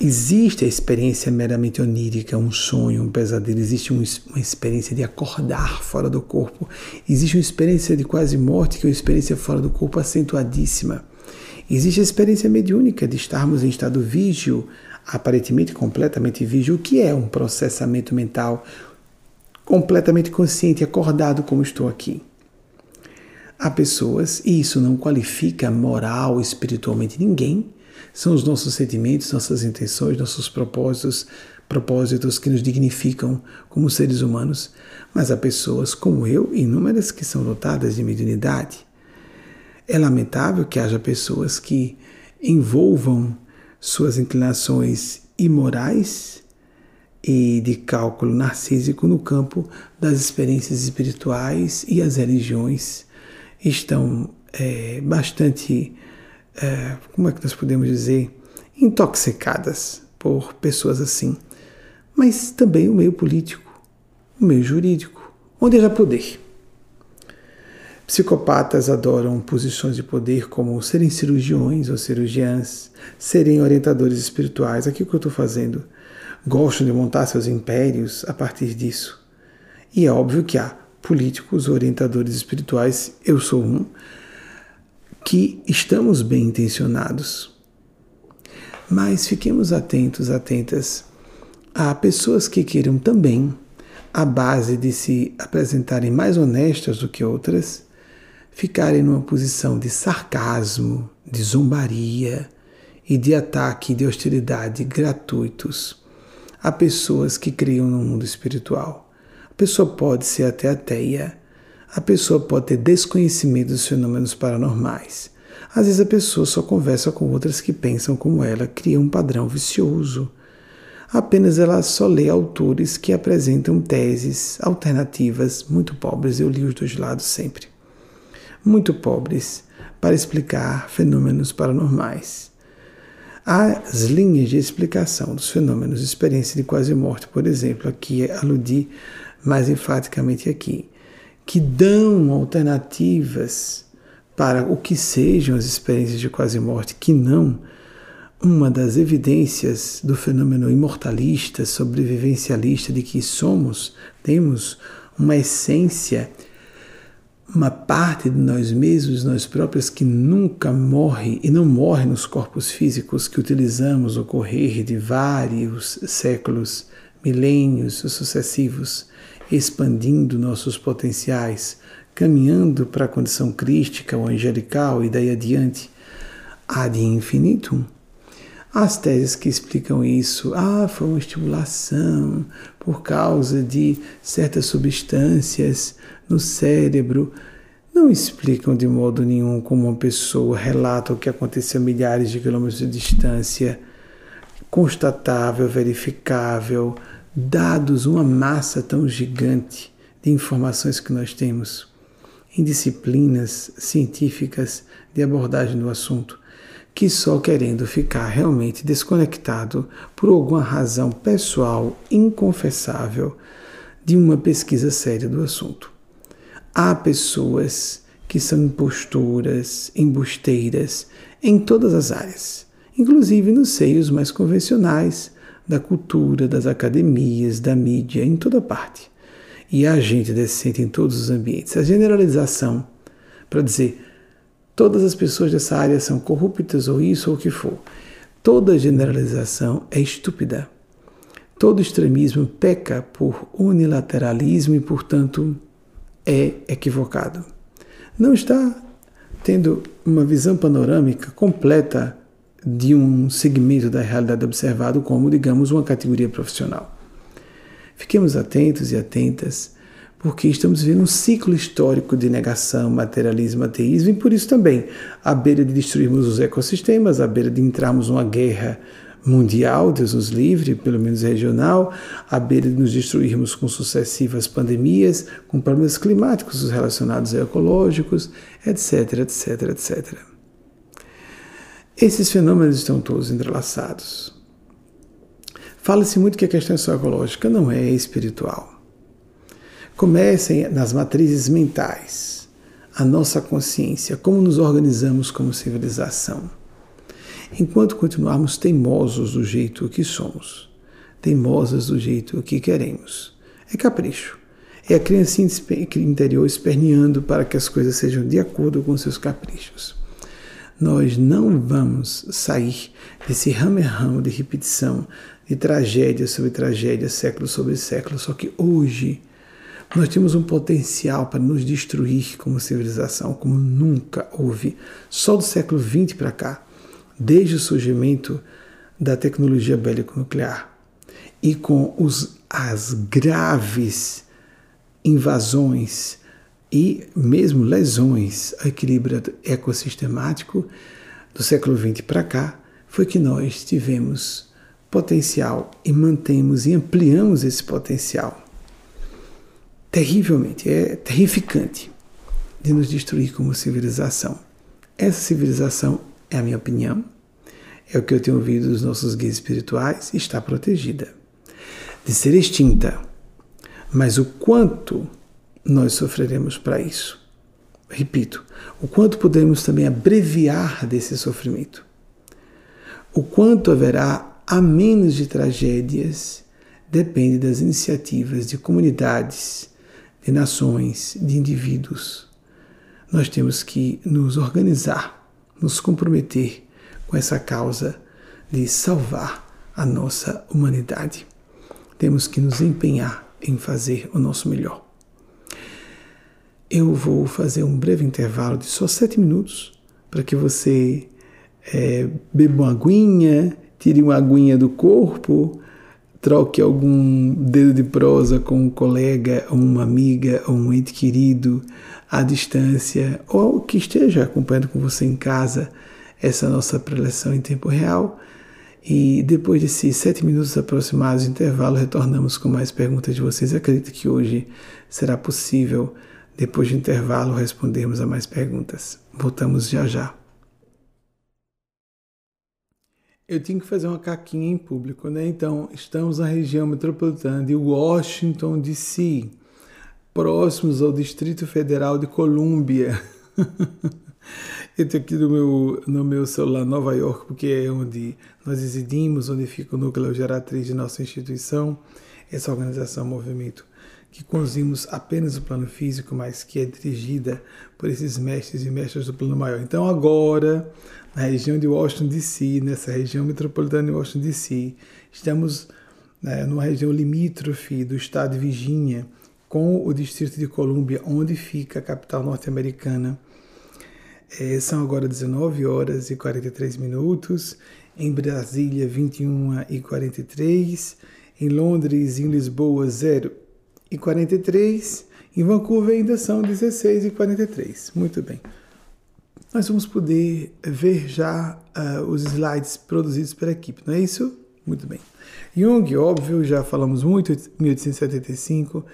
Existe a experiência meramente onírica, um sonho, um pesadelo, existe uma experiência de acordar fora do corpo, existe uma experiência de quase morte, que é uma experiência fora do corpo acentuadíssima. Existe a experiência mediúnica de estarmos em estado vígio, aparentemente completamente vígio, o que é um processamento mental completamente consciente, acordado como estou aqui. Há pessoas, e isso não qualifica moral, espiritualmente ninguém, são os nossos sentimentos, nossas intenções, nossos propósitos, propósitos que nos dignificam como seres humanos, mas há pessoas como eu, inúmeras, que são dotadas de mediunidade. É lamentável que haja pessoas que envolvam suas inclinações imorais e de cálculo narcísico no campo das experiências espirituais e as religiões estão é, bastante, é, como é que nós podemos dizer, intoxicadas por pessoas assim. Mas também o meio político, o meio jurídico, onde haja poder. Psicopatas adoram posições de poder como serem cirurgiões ou cirurgiãs, serem orientadores espirituais. Aqui o que eu estou fazendo. Gostam de montar seus impérios a partir disso. E é óbvio que há políticos, orientadores espirituais, eu sou um, que estamos bem intencionados. Mas fiquemos atentos, atentas a pessoas que queiram também, à base de se apresentarem mais honestas do que outras, ficarem numa posição de sarcasmo, de zombaria e de ataque de hostilidade gratuitos a pessoas que criam no mundo espiritual. Pessoa pode ser até ateia, a pessoa pode ter desconhecimento dos fenômenos paranormais. Às vezes a pessoa só conversa com outras que pensam como ela, cria um padrão vicioso. Apenas ela só lê autores que apresentam teses alternativas muito pobres. Eu li os dois lados sempre muito pobres para explicar fenômenos paranormais. As linhas de explicação dos fenômenos experiência de quase morte, por exemplo, aqui aludi mais enfaticamente aqui, que dão alternativas para o que sejam as experiências de quase morte, que não uma das evidências do fenômeno imortalista, sobrevivencialista de que somos, temos uma essência uma parte de nós mesmos, nós próprios, que nunca morre e não morre nos corpos físicos que utilizamos o correr de vários séculos, milênios sucessivos, expandindo nossos potenciais, caminhando para a condição crística ou angelical e daí adiante, ad infinitum. As teses que explicam isso, ah, foi uma estimulação por causa de certas substâncias no cérebro, não explicam de modo nenhum como uma pessoa relata o que aconteceu a milhares de quilômetros de distância, constatável, verificável, dados uma massa tão gigante de informações que nós temos em disciplinas científicas de abordagem do assunto que só querendo ficar realmente desconectado por alguma razão pessoal inconfessável de uma pesquisa séria do assunto. Há pessoas que são imposturas, embusteiras em todas as áreas, inclusive nos seios mais convencionais da cultura, das academias, da mídia, em toda parte. E há gente decente em todos os ambientes. A generalização, para dizer todas as pessoas dessa área são corruptas ou isso ou o que for. Toda generalização é estúpida. Todo extremismo peca por unilateralismo e, portanto, é equivocado. Não está tendo uma visão panorâmica completa de um segmento da realidade observado como, digamos, uma categoria profissional. Fiquemos atentos e atentas porque estamos vivendo um ciclo histórico de negação, materialismo, ateísmo, e por isso também, à beira de destruirmos os ecossistemas, à beira de entrarmos numa guerra mundial, Deus nos livre, pelo menos regional, à beira de nos destruirmos com sucessivas pandemias, com problemas climáticos relacionados a ecológicos, etc, etc, etc. Esses fenômenos estão todos entrelaçados. Fala-se muito que a questão é ecológica não é espiritual. Comecem nas matrizes mentais, a nossa consciência, como nos organizamos como civilização. Enquanto continuarmos teimosos do jeito que somos, teimosas do jeito que queremos, é capricho. É a criancinha interior esperneando para que as coisas sejam de acordo com seus caprichos. Nós não vamos sair desse ramo de repetição, de tragédia sobre tragédia, século sobre século, só que hoje nós temos um potencial para nos destruir como civilização, como nunca houve. Só do século XX para cá, desde o surgimento da tecnologia bélico-nuclear e com os, as graves invasões e mesmo lesões ao equilíbrio ecossistemático do século XX para cá, foi que nós tivemos potencial e mantemos e ampliamos esse potencial terrivelmente, é terrificante de nos destruir como civilização. Essa civilização, é a minha opinião, é o que eu tenho ouvido dos nossos guias espirituais, está protegida de ser extinta. Mas o quanto nós sofreremos para isso? Repito, o quanto podemos também abreviar desse sofrimento? O quanto haverá a menos de tragédias depende das iniciativas de comunidades, de nações, de indivíduos. Nós temos que nos organizar, nos comprometer com essa causa de salvar a nossa humanidade. Temos que nos empenhar em fazer o nosso melhor. Eu vou fazer um breve intervalo de só sete minutos para que você é, beba uma aguinha, tire uma aguinha do corpo, troque algum dedo de prosa com um colega, ou uma amiga, ou um ente querido à distância, ou que esteja acompanhando com você em casa essa nossa preleção em tempo real. E depois desses sete minutos aproximados de intervalo, retornamos com mais perguntas de vocês. Acredito que hoje será possível, depois de intervalo, respondermos a mais perguntas. Voltamos já já. Eu tinha que fazer uma caquinha em público, né? Então, estamos na região metropolitana de Washington, D.C., próximos ao Distrito Federal de Colômbia. Eu tenho aqui no meu, no meu celular Nova York, porque é onde nós residimos, onde fica o núcleo geratriz de nossa instituição, essa organização, movimento, que conduzimos apenas o plano físico, mas que é dirigida por esses mestres e mestras do plano maior. Então, agora, na região de Washington DC, nessa região metropolitana de Washington DC, estamos né, numa região limítrofe do estado de Virgínia com o Distrito de Colômbia, onde fica a capital norte-americana é, são agora 19 horas e 43 minutos. Em Brasília, 21 e 43. Em Londres e em Lisboa, 0 e 43. Em Vancouver ainda são 16 e 43. Muito bem. Nós vamos poder ver já uh, os slides produzidos pela equipe, não é isso? Muito bem. Jung, óbvio, já falamos muito, 1875,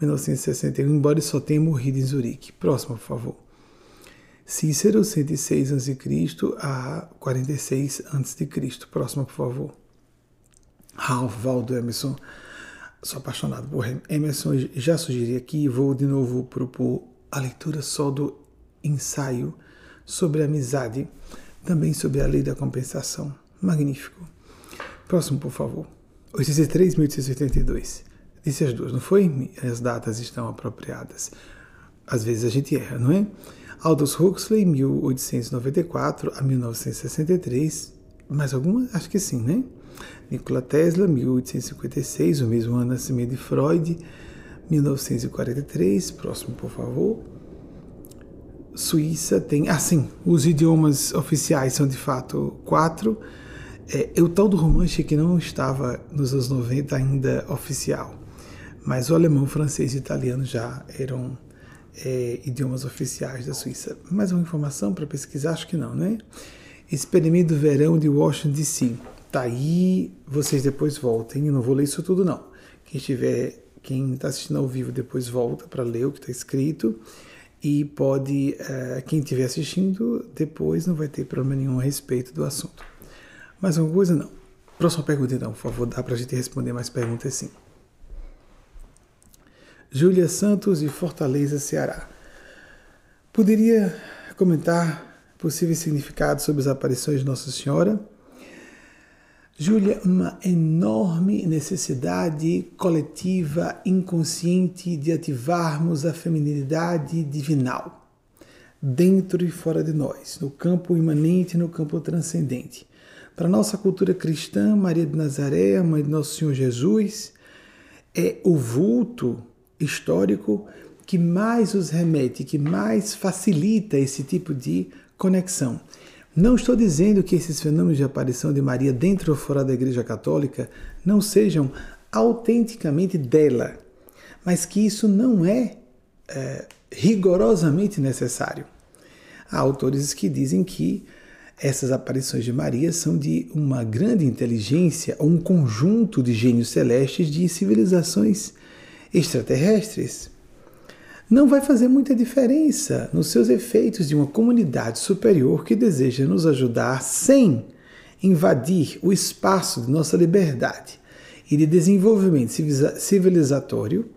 1961, embora só tenha morrido em Zurique. Próximo, por favor. Cícero, 106 a.C. a 46 a.C. Próximo, por favor. Ralph Waldo Emerson. Sou apaixonado por Emerson. Já sugeri aqui, vou de novo propor a leitura só do ensaio sobre amizade, também sobre a lei da compensação. Magnífico. Próximo, por favor. 803, 1882. Disse as duas, não foi? As datas estão apropriadas. Às vezes a gente erra, não é? Aldous Huxley, 1894 a 1963, mais alguma? Acho que sim, né? Nikola Tesla, 1856, o mesmo ano nascimento de Freud, 1943, próximo, por favor. Suíça tem, ah sim, os idiomas oficiais são de fato quatro. É o tal do romance que não estava nos anos 90 ainda oficial, mas o alemão, francês e italiano já eram é, idiomas oficiais da Suíça. Mais uma informação para pesquisar? Acho que não, né? Experimento do verão de Washington DC. Tá aí, vocês depois voltem. Eu não vou ler isso tudo, não. Quem estiver, quem está assistindo ao vivo, depois volta para ler o que está escrito. E pode, uh, quem estiver assistindo, depois não vai ter problema nenhum a respeito do assunto. Mais alguma coisa? Não. Próxima pergunta, então, por favor, dá para a gente responder mais perguntas sim. Júlia Santos e Fortaleza, Ceará. Poderia comentar possíveis significados sobre as aparições de Nossa Senhora? Júlia, uma enorme necessidade coletiva, inconsciente de ativarmos a feminilidade divinal, dentro e fora de nós, no campo imanente e no campo transcendente. Para nossa cultura cristã, Maria de Nazaré, a mãe de Nosso Senhor Jesus, é o vulto histórico que mais os remete, que mais facilita esse tipo de conexão. Não estou dizendo que esses fenômenos de aparição de Maria dentro ou fora da Igreja Católica não sejam autenticamente dela, mas que isso não é, é rigorosamente necessário. Há autores que dizem que essas aparições de Maria são de uma grande inteligência ou um conjunto de gênios celestes de civilizações extraterrestres, não vai fazer muita diferença nos seus efeitos de uma comunidade superior que deseja nos ajudar sem invadir o espaço de nossa liberdade e de desenvolvimento civilizatório,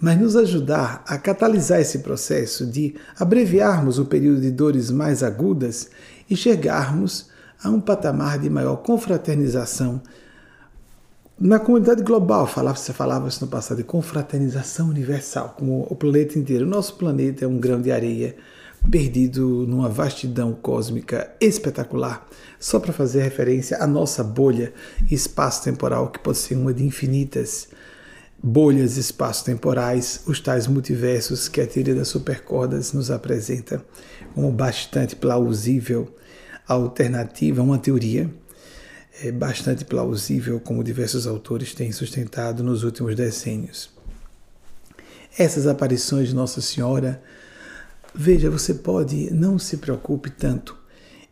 mas nos ajudar a catalisar esse processo de abreviarmos o período de dores mais agudas e chegarmos a um patamar de maior confraternização na comunidade global, falava, você falava no passado, de confraternização universal, como o planeta inteiro. O nosso planeta é um grão de areia perdido numa vastidão cósmica espetacular, só para fazer referência à nossa bolha espaço-temporal, que pode ser uma de infinitas bolhas espaço-temporais, os tais multiversos que a teoria das supercordas nos apresenta como bastante plausível alternativa, uma teoria é bastante plausível, como diversos autores têm sustentado nos últimos decênios. Essas aparições de Nossa Senhora, veja, você pode, não se preocupe tanto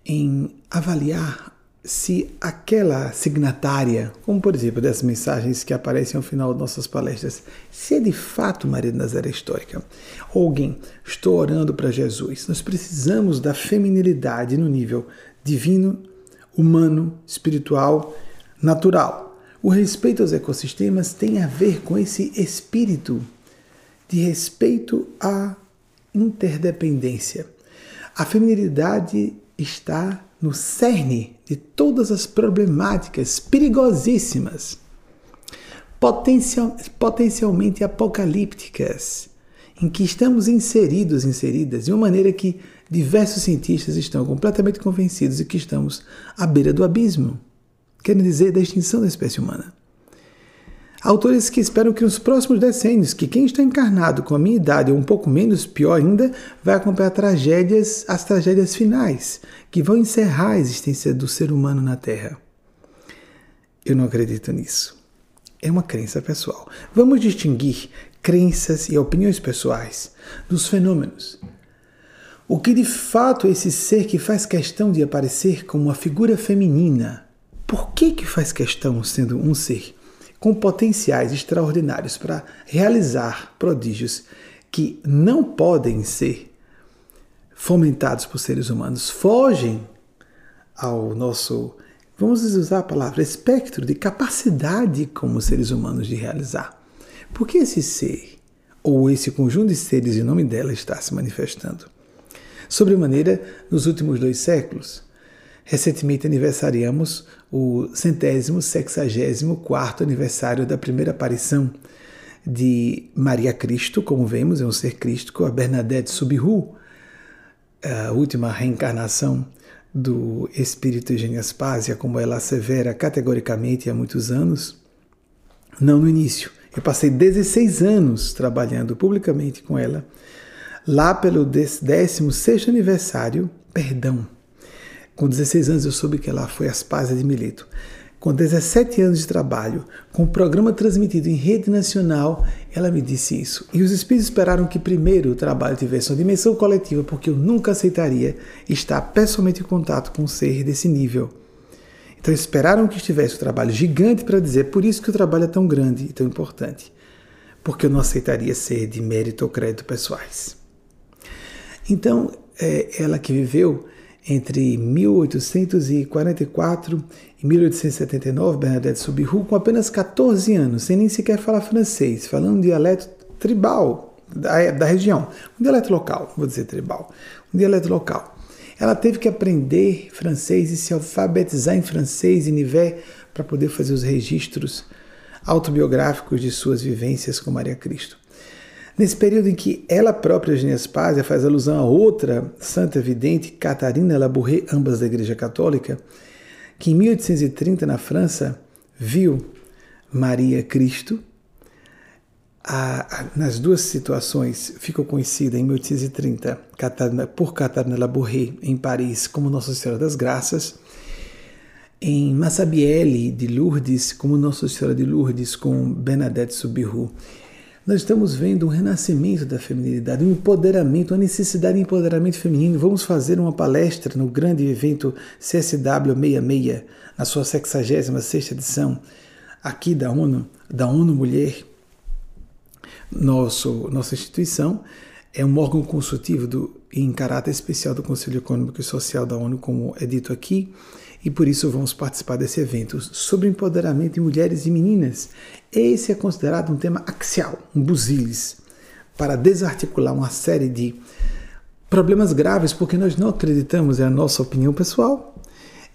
em avaliar se aquela signatária, como por exemplo das mensagens que aparecem ao final de nossas palestras, se é de fato Maria de Nazaré histórica, alguém, estou orando para Jesus. Nós precisamos da feminilidade no nível divino, humano, espiritual, natural. O respeito aos ecossistemas tem a ver com esse espírito de respeito à interdependência. A feminilidade está no cerne de todas as problemáticas perigosíssimas, potencial, potencialmente apocalípticas, em que estamos inseridos, inseridas, de uma maneira que diversos cientistas estão completamente convencidos de que estamos à beira do abismo, querem dizer, da extinção da espécie humana. Autores que esperam que nos próximos decênios, que quem está encarnado com a minha idade ou um pouco menos, pior ainda, vai acompanhar tragédias, as tragédias finais, que vão encerrar a existência do ser humano na Terra. Eu não acredito nisso. É uma crença pessoal. Vamos distinguir crenças e opiniões pessoais dos fenômenos. O que de fato é esse ser que faz questão de aparecer como uma figura feminina? Por que que faz questão sendo um ser? com potenciais extraordinários para realizar prodígios que não podem ser fomentados por seres humanos, fogem ao nosso, vamos usar a palavra, espectro de capacidade como seres humanos de realizar. Por que esse ser, ou esse conjunto de seres em nome dela, está se manifestando? Sobremaneira, nos últimos dois séculos, recentemente aniversariamos o centésimo sexagésimo quarto aniversário da primeira aparição de Maria Cristo, como vemos, é um ser crístico, a Bernadette Subiru, a última reencarnação do espírito Eugênia Aspásia, como ela assevera categoricamente há muitos anos, não no início. Eu passei 16 anos trabalhando publicamente com ela. Lá pelo 16º aniversário, perdão, com 16 anos eu soube que ela foi Aspásia de Mileto. Com 17 anos de trabalho, com o programa transmitido em rede nacional, ela me disse isso. E os espíritos esperaram que primeiro o trabalho tivesse uma dimensão coletiva, porque eu nunca aceitaria estar pessoalmente em contato com um ser desse nível. Então esperaram que estivesse o um trabalho gigante para dizer, por isso que o trabalho é tão grande e tão importante. Porque eu não aceitaria ser de mérito ou crédito pessoais. Então, é, ela que viveu entre 1844 e 1879, Bernadette Subiru, com apenas 14 anos, sem nem sequer falar francês, falando um dialeto tribal da, da região, um dialeto local, vou dizer tribal, um dialeto local. Ela teve que aprender francês e se alfabetizar em francês e nivé para poder fazer os registros autobiográficos de suas vivências com Maria Cristo. Nesse período em que ela própria, Eugênia Spazia, faz alusão a outra santa vidente, Catarina Labouré, ambas da Igreja Católica, que em 1830, na França, viu Maria Cristo. A, a, nas duas situações, ficou conhecida em 1830 Catarina, por Catarina Labouré, em Paris, como Nossa Senhora das Graças, em Massabielle de Lourdes, como Nossa Senhora de Lourdes, com Bernadette Subiru nós estamos vendo um renascimento da feminilidade, um empoderamento, uma necessidade de empoderamento feminino. Vamos fazer uma palestra no grande evento CSW 66, na sua 66 edição, aqui da ONU, da ONU Mulher. Nosso, nossa instituição é um órgão consultivo do, em caráter especial do Conselho Econômico e Social da ONU, como é dito aqui e por isso vamos participar desse evento sobre empoderamento de mulheres e meninas. Esse é considerado um tema axial, um busilis, para desarticular uma série de problemas graves, porque nós não acreditamos, é a nossa opinião pessoal,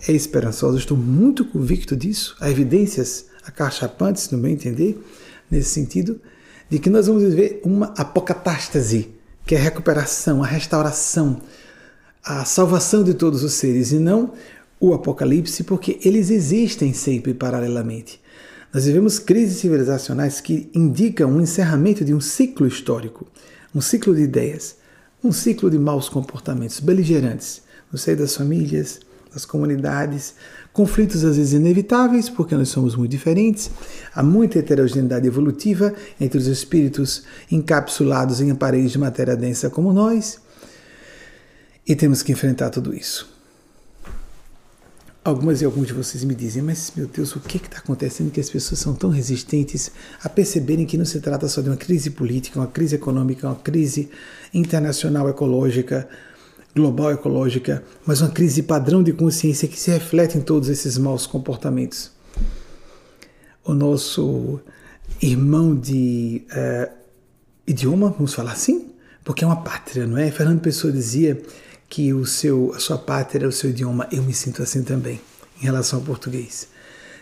é esperançosa, estou muito convicto disso. Há evidências acachapantes, no meu entender, nesse sentido, de que nós vamos viver uma apocatástase, que é a recuperação, a restauração, a salvação de todos os seres, e não o Apocalipse, porque eles existem sempre paralelamente. Nós vivemos crises civilizacionais que indicam um encerramento de um ciclo histórico, um ciclo de ideias, um ciclo de maus comportamentos beligerantes no seio das famílias, das comunidades, conflitos às vezes inevitáveis, porque nós somos muito diferentes, há muita heterogeneidade evolutiva entre os espíritos encapsulados em aparelhos de matéria densa como nós, e temos que enfrentar tudo isso. Algumas e alguns de vocês me dizem, mas meu Deus, o que está acontecendo que as pessoas são tão resistentes a perceberem que não se trata só de uma crise política, uma crise econômica, uma crise internacional ecológica, global ecológica, mas uma crise padrão de consciência que se reflete em todos esses maus comportamentos. O nosso irmão de uh, idioma, vamos falar assim, porque é uma pátria, não é? Fernando Pessoa dizia que o seu, a sua pátria, o seu idioma, eu me sinto assim também, em relação ao português.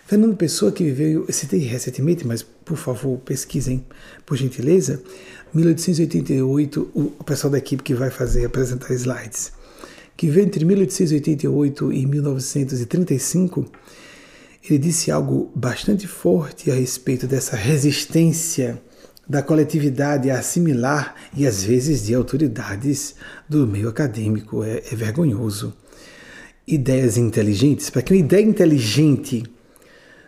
Fernando Pessoa, que viveu, eu citei recentemente, mas por favor pesquisem, por gentileza, 1888, o pessoal da equipe que vai fazer, apresentar slides, que veio entre 1888 e 1935, ele disse algo bastante forte a respeito dessa resistência da coletividade a assimilar e às vezes de autoridades do meio acadêmico. É, é vergonhoso. Ideias inteligentes, para que uma ideia inteligente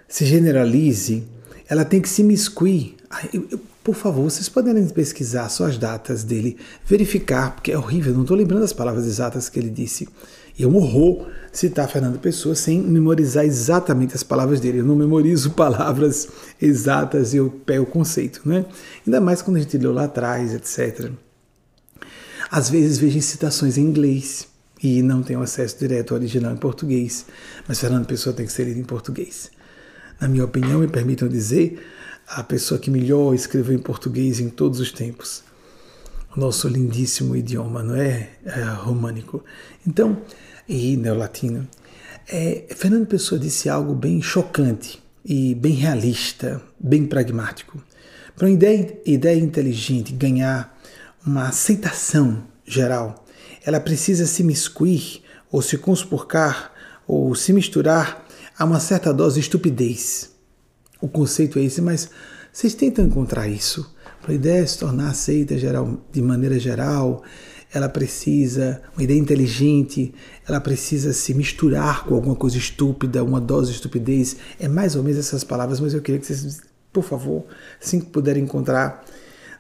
se generalize, ela tem que se miscuir. Por favor, vocês podem pesquisar só as datas dele, verificar, porque é horrível, não estou lembrando as palavras exatas que ele disse. É um horror citar Fernando Pessoa sem memorizar exatamente as palavras dele. Eu não memorizo palavras exatas eu pego o conceito, né? Ainda mais quando a gente leu lá atrás, etc. Às vezes vejo citações em inglês e não tenho acesso direto ao original em português, mas Fernando Pessoa tem que ser lido em português. Na minha opinião, me permitam dizer, a pessoa que melhor escreveu em português em todos os tempos. O nosso lindíssimo idioma, não é? é românico. Então, e neolatino. É, Fernando Pessoa disse algo bem chocante e bem realista, bem pragmático. Para uma ideia, ideia inteligente ganhar uma aceitação geral, ela precisa se miscuir ou se conspurcar ou se misturar a uma certa dose de estupidez. O conceito é esse, mas vocês tentam encontrar isso. Para a ideia se tornar aceita geral, de maneira geral, ela precisa, uma ideia inteligente, ela precisa se misturar com alguma coisa estúpida, uma dose de estupidez. É mais ou menos essas palavras, mas eu queria que vocês, por favor, assim que puderem encontrar,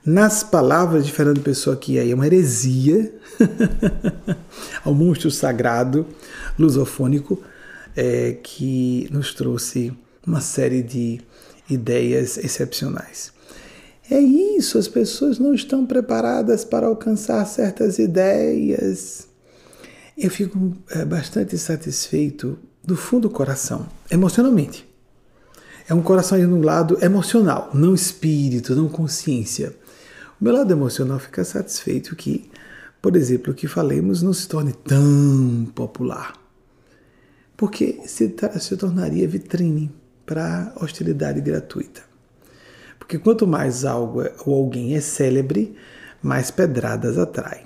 nas palavras de Fernando Pessoa, que é uma heresia ao monstro sagrado lusofônico, é, que nos trouxe uma série de ideias excepcionais. É isso, as pessoas não estão preparadas para alcançar certas ideias. Eu fico é, bastante satisfeito do fundo do coração, emocionalmente. É um coração aí no lado emocional, não espírito, não consciência. O meu lado emocional fica satisfeito que, por exemplo, o que falemos não se torne tão popular. Porque se, se tornaria vitrine para hostilidade gratuita. Porque quanto mais algo é, ou alguém é célebre, mais pedradas atrai.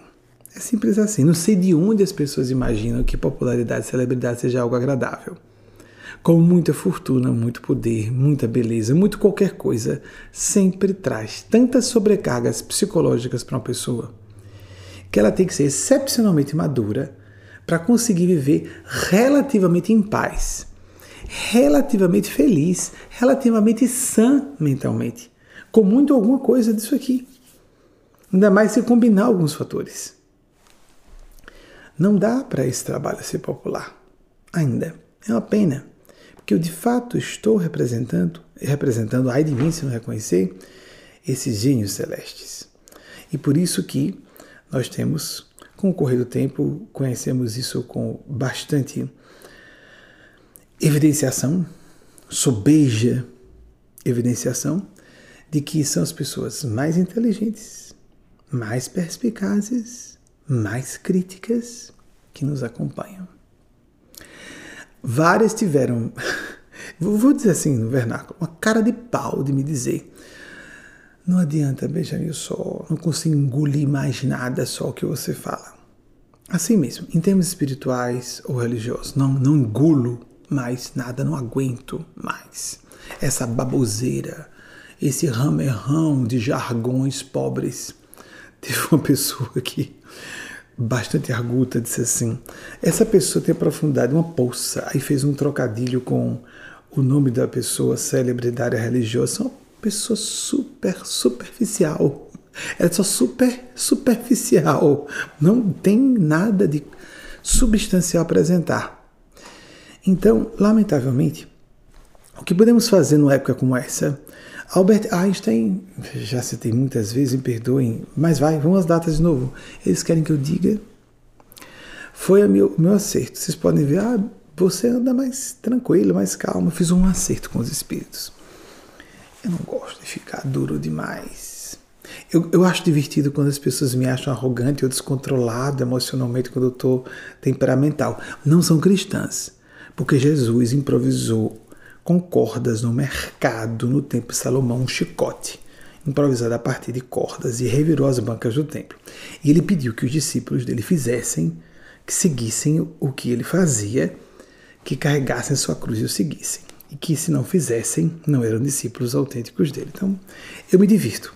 É simples assim. Não sei de onde as pessoas imaginam que popularidade e celebridade seja algo agradável. Com muita fortuna, muito poder, muita beleza, muito qualquer coisa, sempre traz tantas sobrecargas psicológicas para uma pessoa que ela tem que ser excepcionalmente madura para conseguir viver relativamente em paz, relativamente feliz, relativamente sã mentalmente com muito alguma coisa disso aqui. Ainda mais se combinar alguns fatores. Não dá para esse trabalho ser popular. Ainda. É uma pena. Porque eu de fato estou representando, representando, ai de mim se não reconhecer, esses gênios celestes. E por isso que nós temos, com o correr do tempo, conhecemos isso com bastante evidenciação, sobeja evidenciação, de que são as pessoas mais inteligentes, mais perspicazes, mais críticas que nos acompanham. Várias tiveram, vou dizer assim no vernáculo, uma cara de pau de me dizer: não adianta, Benjamin, só, não consigo engolir mais nada só o que você fala. Assim mesmo, em termos espirituais ou religiosos, não, não engulo mais nada, não aguento mais essa baboseira, esse ramerrão de jargões pobres. Teve uma pessoa que bastante arguta, disse assim: essa pessoa tem aprofundado uma poça, aí fez um trocadilho com o nome da pessoa célebre da área religiosa, uma pessoa super superficial. Ela é só super superficial, não tem nada de substancial a apresentar. Então, lamentavelmente, o que podemos fazer numa época como essa? Albert Einstein, já citei muitas vezes, me perdoem, mas vai, vamos às datas de novo. Eles querem que eu diga. Foi o meu, meu acerto. Vocês podem ver, ah, você anda mais tranquilo, mais calmo. Fiz um acerto com os espíritos. Eu não gosto de ficar duro demais. Eu, eu acho divertido quando as pessoas me acham arrogante ou descontrolado emocionalmente quando eu estou temperamental. Não são cristãs, porque Jesus improvisou com cordas no mercado no tempo de Salomão, um chicote improvisado a partir de cordas e revirou as bancas do templo. E ele pediu que os discípulos dele fizessem, que seguissem o que ele fazia, que carregassem sua cruz e o seguissem. E que se não fizessem, não eram discípulos autênticos dele. Então, eu me divirto.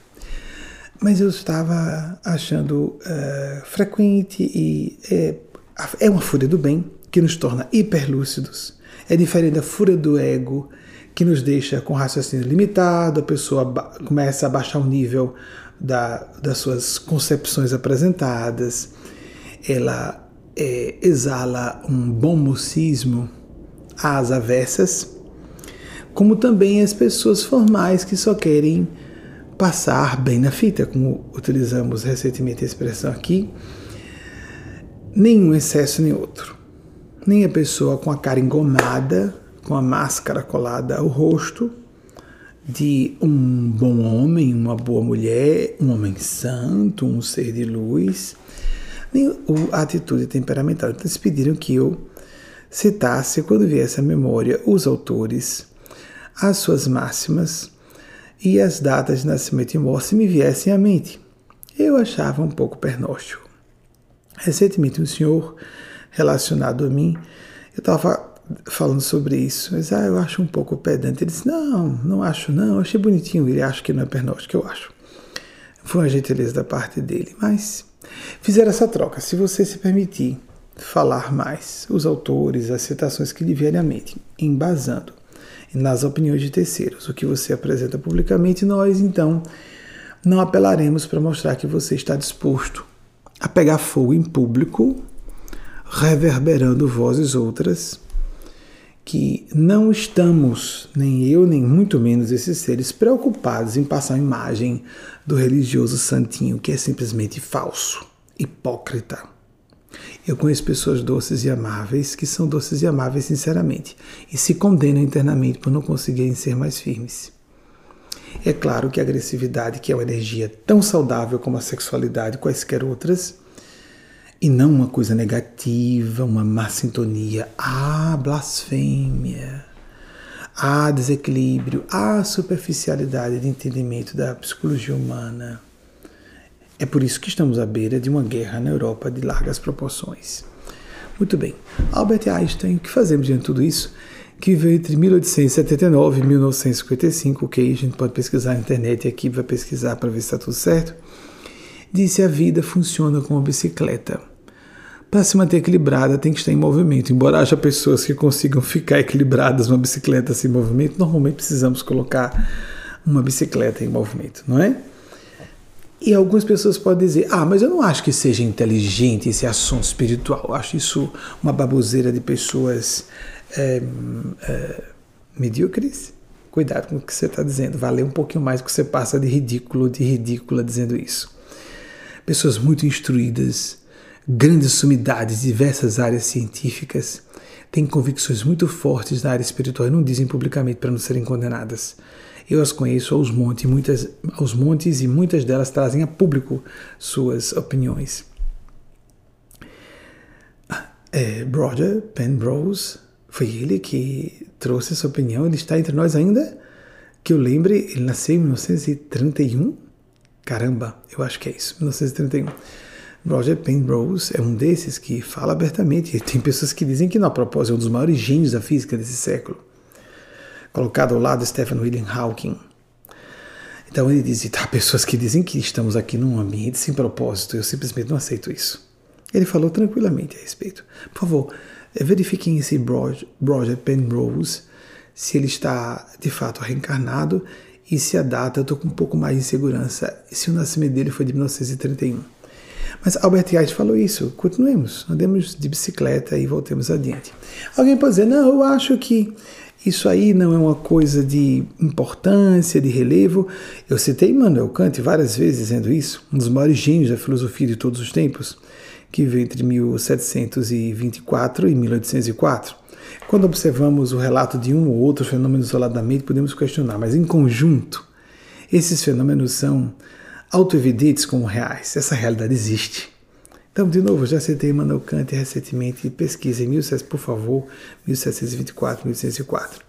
Mas eu estava achando uh, frequente e é, é uma fúria do bem que nos torna hiperlúcidos é diferente da fúria do ego, que nos deixa com raciocínio limitado, a pessoa começa a baixar o nível da, das suas concepções apresentadas, ela é, exala um bom mocismo às avessas, como também as pessoas formais que só querem passar bem na fita, como utilizamos recentemente a expressão aqui, nenhum excesso nem outro nem a pessoa com a cara engomada, com a máscara colada ao rosto, de um bom homem, uma boa mulher, um homem santo, um ser de luz, nem a atitude temperamental. Então, eles pediram que eu citasse, quando viesse à memória, os autores, as suas máximas e as datas de nascimento e morte me viessem à mente. Eu achava um pouco pernóstico. Recentemente, um senhor relacionado a mim. Eu estava falando sobre isso, mas ah, eu acho um pouco pedante. Ele disse: Não, não acho, não, eu achei bonitinho. Ele acha que não é pernóstico, eu acho. Foi uma gentileza da parte dele, mas fizeram essa troca. Se você se permitir falar mais, os autores, as citações que lhe vierem à mente, embasando nas opiniões de terceiros, o que você apresenta publicamente, nós então não apelaremos para mostrar que você está disposto a pegar fogo em público reverberando vozes outras que não estamos, nem eu, nem muito menos esses seres, preocupados em passar a imagem do religioso santinho que é simplesmente falso, hipócrita. Eu conheço pessoas doces e amáveis que são doces e amáveis sinceramente e se condenam internamente por não conseguirem ser mais firmes. É claro que a agressividade, que é uma energia tão saudável como a sexualidade, quaisquer outras, e não uma coisa negativa, uma má sintonia. Há blasfêmia, há desequilíbrio, há superficialidade de entendimento da psicologia humana. É por isso que estamos à beira de uma guerra na Europa de largas proporções. Muito bem, Albert Einstein, o que fazemos diante de tudo isso? Que veio entre 1879 e 1955, ok? A gente pode pesquisar na internet aqui, vai pesquisar para ver se está tudo certo disse a vida funciona como uma bicicleta. Para se manter equilibrada, tem que estar em movimento. Embora haja pessoas que consigam ficar equilibradas numa bicicleta sem movimento, normalmente precisamos colocar uma bicicleta em movimento, não é? E algumas pessoas podem dizer: Ah, mas eu não acho que seja inteligente esse assunto espiritual. Eu acho isso uma baboseira de pessoas é, é, medíocres. Cuidado com o que você está dizendo. Valeu um pouquinho mais que você passa de ridículo, de ridícula dizendo isso. Pessoas muito instruídas, grandes sumidades, diversas áreas científicas, têm convicções muito fortes na área espiritual e não dizem publicamente para não serem condenadas. Eu as conheço aos montes, muitas, aos montes e muitas delas trazem a público suas opiniões. É, Roger Penrose, foi ele que trouxe essa opinião, ele está entre nós ainda. Que eu lembre, ele nasceu em 1931. Caramba, eu acho que é isso, 1931. Roger Penrose é um desses que fala abertamente. Tem pessoas que dizem que, não, a propósito, é um dos maiores gênios da física desse século. Colocado ao lado de Stephen William Hawking. Então ele diz: há pessoas que dizem que estamos aqui num ambiente sem propósito. Eu simplesmente não aceito isso. Ele falou tranquilamente a respeito. Por favor, verifiquem esse Roger Penrose, se ele está de fato reencarnado e se a data, eu estou com um pouco mais de segurança, se o nascimento dele foi de 1931. Mas Albert Einstein falou isso. Continuemos, andemos de bicicleta e voltemos adiante. Alguém pode dizer, não, eu acho que isso aí não é uma coisa de importância, de relevo. Eu citei Immanuel Kant várias vezes dizendo isso, um dos maiores gênios da filosofia de todos os tempos, que veio entre 1724 e 1804. Quando observamos o relato de um ou outro fenômeno isoladamente, podemos questionar, mas em conjunto, esses fenômenos são autoevidentes como reais. Essa realidade existe. Então, de novo, já citei Immanuel Kant recentemente, pesquisa em por favor, 1724, 1804.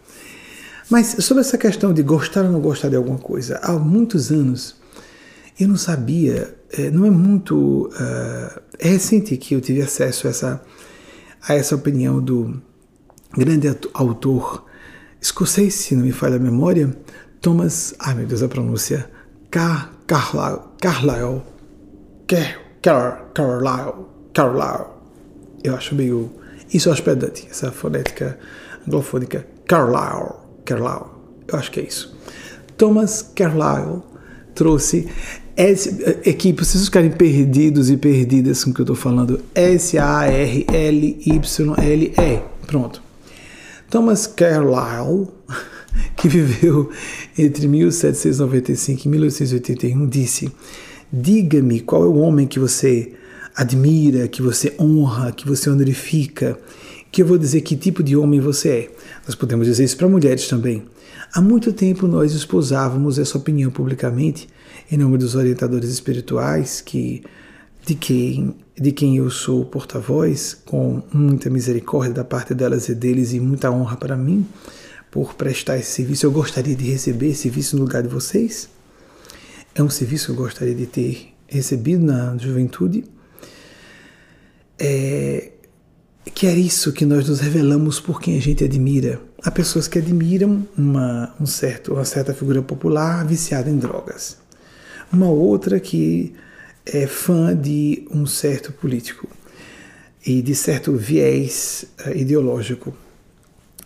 Mas sobre essa questão de gostar ou não gostar de alguma coisa, há muitos anos eu não sabia, eh, não é muito. Uh, é recente que eu tive acesso a essa, a essa opinião do grande autor escocês, se não me falha a memória, Thomas. Ai meu Deus, a pronúncia. Car Carlyle, Carlyle, Car, Carlyle, Carlyle. Eu acho meio. Isso eu acho pedante, essa fonética anglofônica. Carlyle, Carlyle. Eu acho que é isso. Thomas Carlyle trouxe S, equipe, vocês ficarem perdidos e perdidas com o que eu estou falando. S-A-R-L-Y-L-E. Pronto. Thomas Carlyle que viveu entre 1795 e 1881, disse: Diga-me qual é o homem que você admira, que você honra, que você honorifica, que eu vou dizer que tipo de homem você é. Nós podemos dizer isso para mulheres também. Há muito tempo nós esposávamos essa opinião publicamente, em nome dos orientadores espirituais, que de quem, de quem eu sou porta-voz, com muita misericórdia da parte delas e deles e muita honra para mim por prestar esse serviço. Eu gostaria de receber esse serviço no lugar de vocês. É um serviço que eu gostaria de ter recebido na juventude. É, que é isso que nós nos revelamos por quem a gente admira. Há pessoas que admiram uma, um certo, uma certa figura popular viciada em drogas. Uma outra que é fã de um certo político e de certo viés uh, ideológico.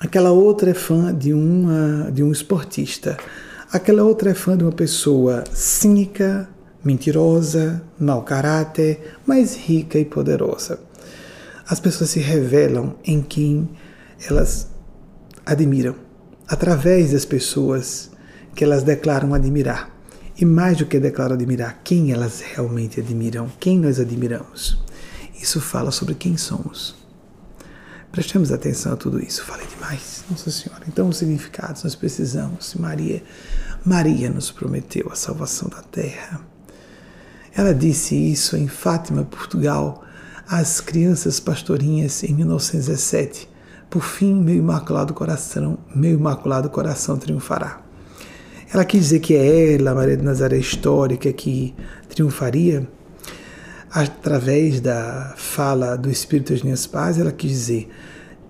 Aquela outra é fã de, uma, de um esportista. Aquela outra é fã de uma pessoa cínica, mentirosa, mau caráter, mas rica e poderosa. As pessoas se revelam em quem elas admiram, através das pessoas que elas declaram admirar. E mais do que declaram admirar, quem elas realmente admiram, quem nós admiramos. Isso fala sobre quem somos. Prestemos atenção a tudo isso. Falei demais, Nossa Senhora. Então, os significados nós precisamos. Maria, Maria nos prometeu a salvação da terra. Ela disse isso em Fátima, Portugal, às crianças pastorinhas em 1917. Por fim, meu imaculado coração, meu imaculado coração triunfará. Ela quis dizer que é ela, Maria de Nazaré histórica, que triunfaria através da fala do Espírito minhas paz, ela quis dizer: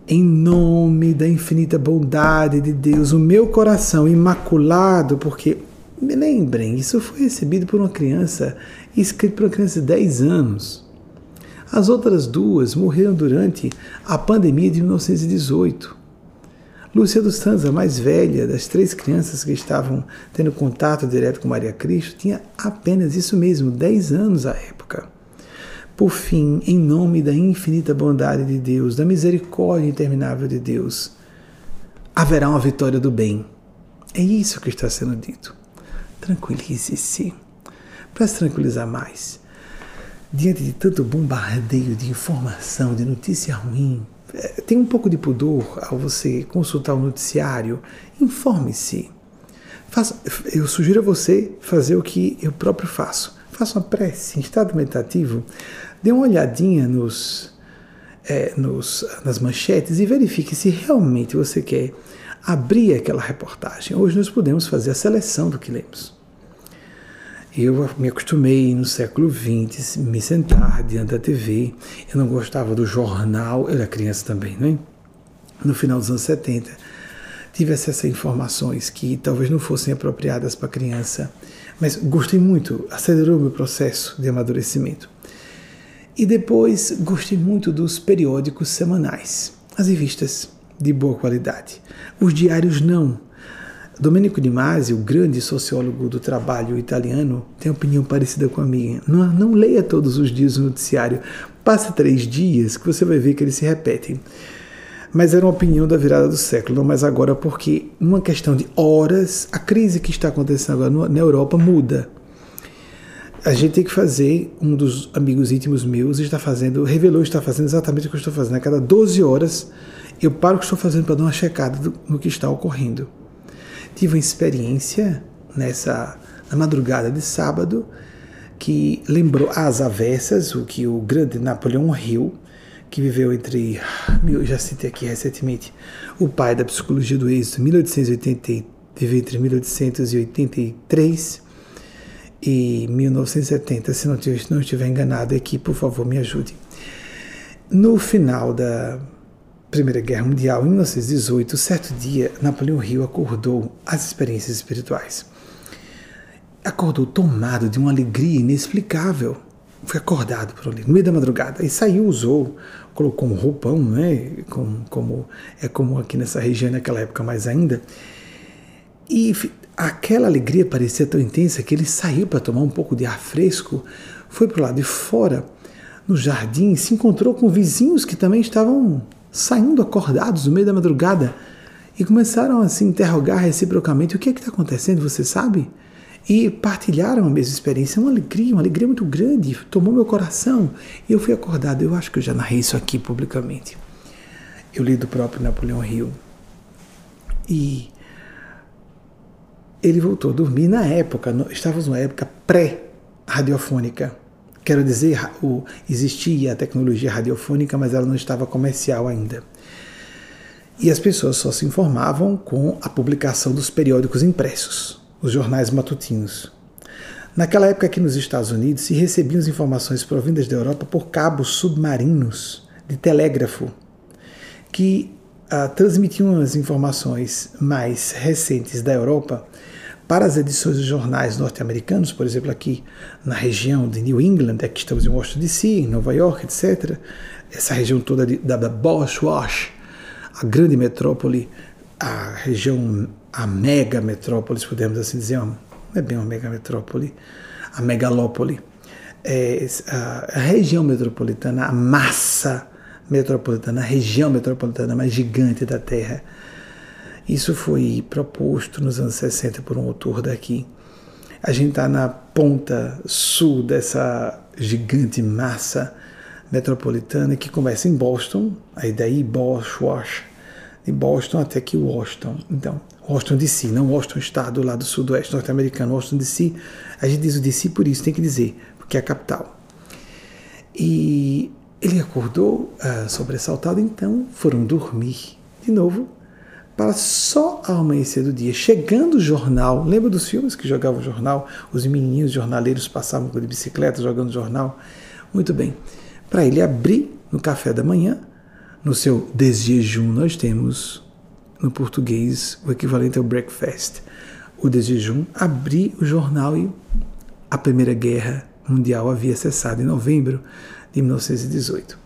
em nome da infinita bondade de Deus, o meu coração imaculado, porque me lembrem, isso foi recebido por uma criança, escrito por uma criança de 10 anos. As outras duas morreram durante a pandemia de 1918. Lúcia dos Santos, a mais velha das três crianças que estavam tendo contato direto com Maria Cristo, tinha apenas isso mesmo, 10 anos à época. Por fim, em nome da infinita bondade de Deus, da misericórdia interminável de Deus, haverá uma vitória do bem. É isso que está sendo dito. Tranquilize-se. Para se tranquilizar mais, diante de tanto bombardeio de informação, de notícia ruim, é, tem um pouco de pudor ao você consultar o noticiário. Informe-se. Eu sugiro a você fazer o que eu próprio faço faça uma prece em estado meditativo, dê uma olhadinha nos, é, nos, nas manchetes e verifique se realmente você quer abrir aquela reportagem. Hoje nós podemos fazer a seleção do que lemos. Eu me acostumei no século XX me sentar diante da TV. Eu não gostava do jornal, eu era criança também, né? No final dos anos 70, tive acesso a informações que talvez não fossem apropriadas para criança, mas gostei muito, acelerou meu processo de amadurecimento. E depois gostei muito dos periódicos semanais, as revistas de boa qualidade. Os diários não Domenico Di Masi, o grande sociólogo do trabalho italiano, tem opinião parecida com a minha. Não, não leia todos os dias o noticiário. Passe três dias que você vai ver que eles se repetem. Mas era uma opinião da virada do século, não mais agora, porque numa questão de horas, a crise que está acontecendo agora na Europa muda. A gente tem que fazer, um dos amigos íntimos meus está fazendo, revelou, está fazendo exatamente o que eu estou fazendo. A cada 12 horas, eu paro o que estou fazendo para dar uma checada no que está ocorrendo tive uma experiência nessa na madrugada de sábado que lembrou às avessas o que o grande Napoleão Hill, que viveu entre, eu já citei aqui recentemente, o pai da psicologia do êxito, 1880, viveu entre 1883 e 1970, se não estiver enganado aqui, por favor, me ajude. No final da Primeira Guerra Mundial, em 1918, certo dia, Napoleão Hill acordou às experiências espirituais. Acordou tomado de uma alegria inexplicável. Foi acordado por ali, no meio da madrugada, e saiu, usou, colocou um roupão, né? Como, como é comum aqui nessa região naquela época mais ainda. E aquela alegria parecia tão intensa que ele saiu para tomar um pouco de ar fresco, foi para o lado de fora, no jardim, se encontrou com vizinhos que também estavam saindo acordados no meio da madrugada e começaram a se interrogar reciprocamente: o que é que está acontecendo? Você sabe? E partilharam a mesma experiência, uma alegria, uma alegria muito grande, tomou meu coração. E eu fui acordado. Eu acho que eu já narrei isso aqui publicamente. Eu li do próprio Napoleão Hill. E ele voltou a dormir na época, estávamos numa época pré-radiofônica. Quero dizer, existia a tecnologia radiofônica, mas ela não estava comercial ainda. E as pessoas só se informavam com a publicação dos periódicos impressos, os jornais matutinos. Naquela época, aqui nos Estados Unidos, se recebiam as informações provindas da Europa por cabos submarinos de telégrafo, que ah, transmitiam as informações mais recentes da Europa para as edições dos jornais norte-americanos, por exemplo, aqui na região de New England, aqui estamos em Washington DC, em Nova York, etc., essa região toda de, da Bosch Wash, a grande metrópole, a região, a mega metrópole, se pudermos assim dizer, não é bem uma mega metrópole, a megalópole, é, a, a região metropolitana, a massa metropolitana, a região metropolitana mais gigante da Terra, isso foi proposto nos anos 60 por um autor daqui. A gente está na ponta sul dessa gigante massa metropolitana que começa em Boston, aí daí Boston, de Boston até aqui Washington. Então, Washington DC, não Washington Estado lá do sudoeste norte-americano, Washington DC. A gente diz o DC por isso, tem que dizer, porque é a capital. E ele acordou uh, sobressaltado, então foram dormir de novo para só ao amanhecer do dia, chegando o jornal, lembra dos filmes que jogavam jornal? Os menininhos jornaleiros passavam de bicicleta jogando jornal? Muito bem. Para ele abrir no café da manhã, no seu desjejum, nós temos no português o equivalente ao breakfast. O desjejum, abrir o jornal e a Primeira Guerra Mundial havia cessado em novembro de 1918.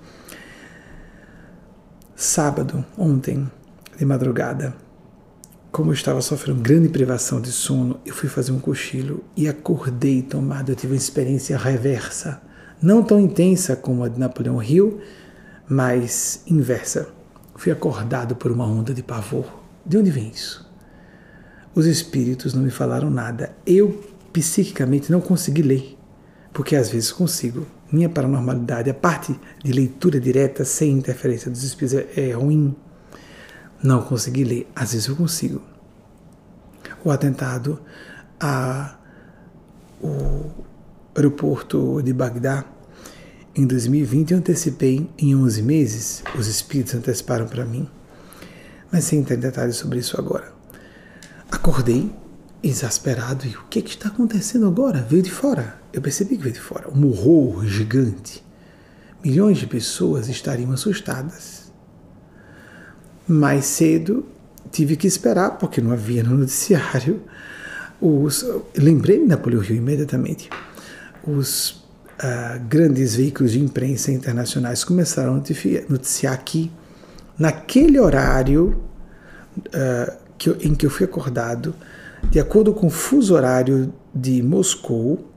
Sábado, ontem, de madrugada. Como eu estava sofrendo grande privação de sono, eu fui fazer um cochilo e acordei tomado. Eu tive uma experiência reversa, não tão intensa como a de Napoleão Hill, mas inversa. Fui acordado por uma onda de pavor. De onde vem isso? Os espíritos não me falaram nada. Eu, psiquicamente, não consegui ler, porque às vezes consigo. Minha paranormalidade, a parte de leitura direta sem interferência dos espíritos é ruim não consegui ler, às vezes eu consigo. O atentado ao aeroporto de Bagdá em 2020 eu antecipei em 11 meses, os espíritos anteciparam para mim, mas sem entrar em detalhes sobre isso agora. Acordei exasperado. E o que, que está acontecendo agora? Veio de fora. Eu percebi que veio de fora. Um horror gigante. Milhões de pessoas estariam assustadas. Mais cedo tive que esperar, porque não havia no noticiário. Os, lembrei-me da Polio imediatamente. Os uh, grandes veículos de imprensa internacionais começaram a noticiar, que, naquele horário uh, que eu, em que eu fui acordado, de acordo com o fuso horário de Moscou,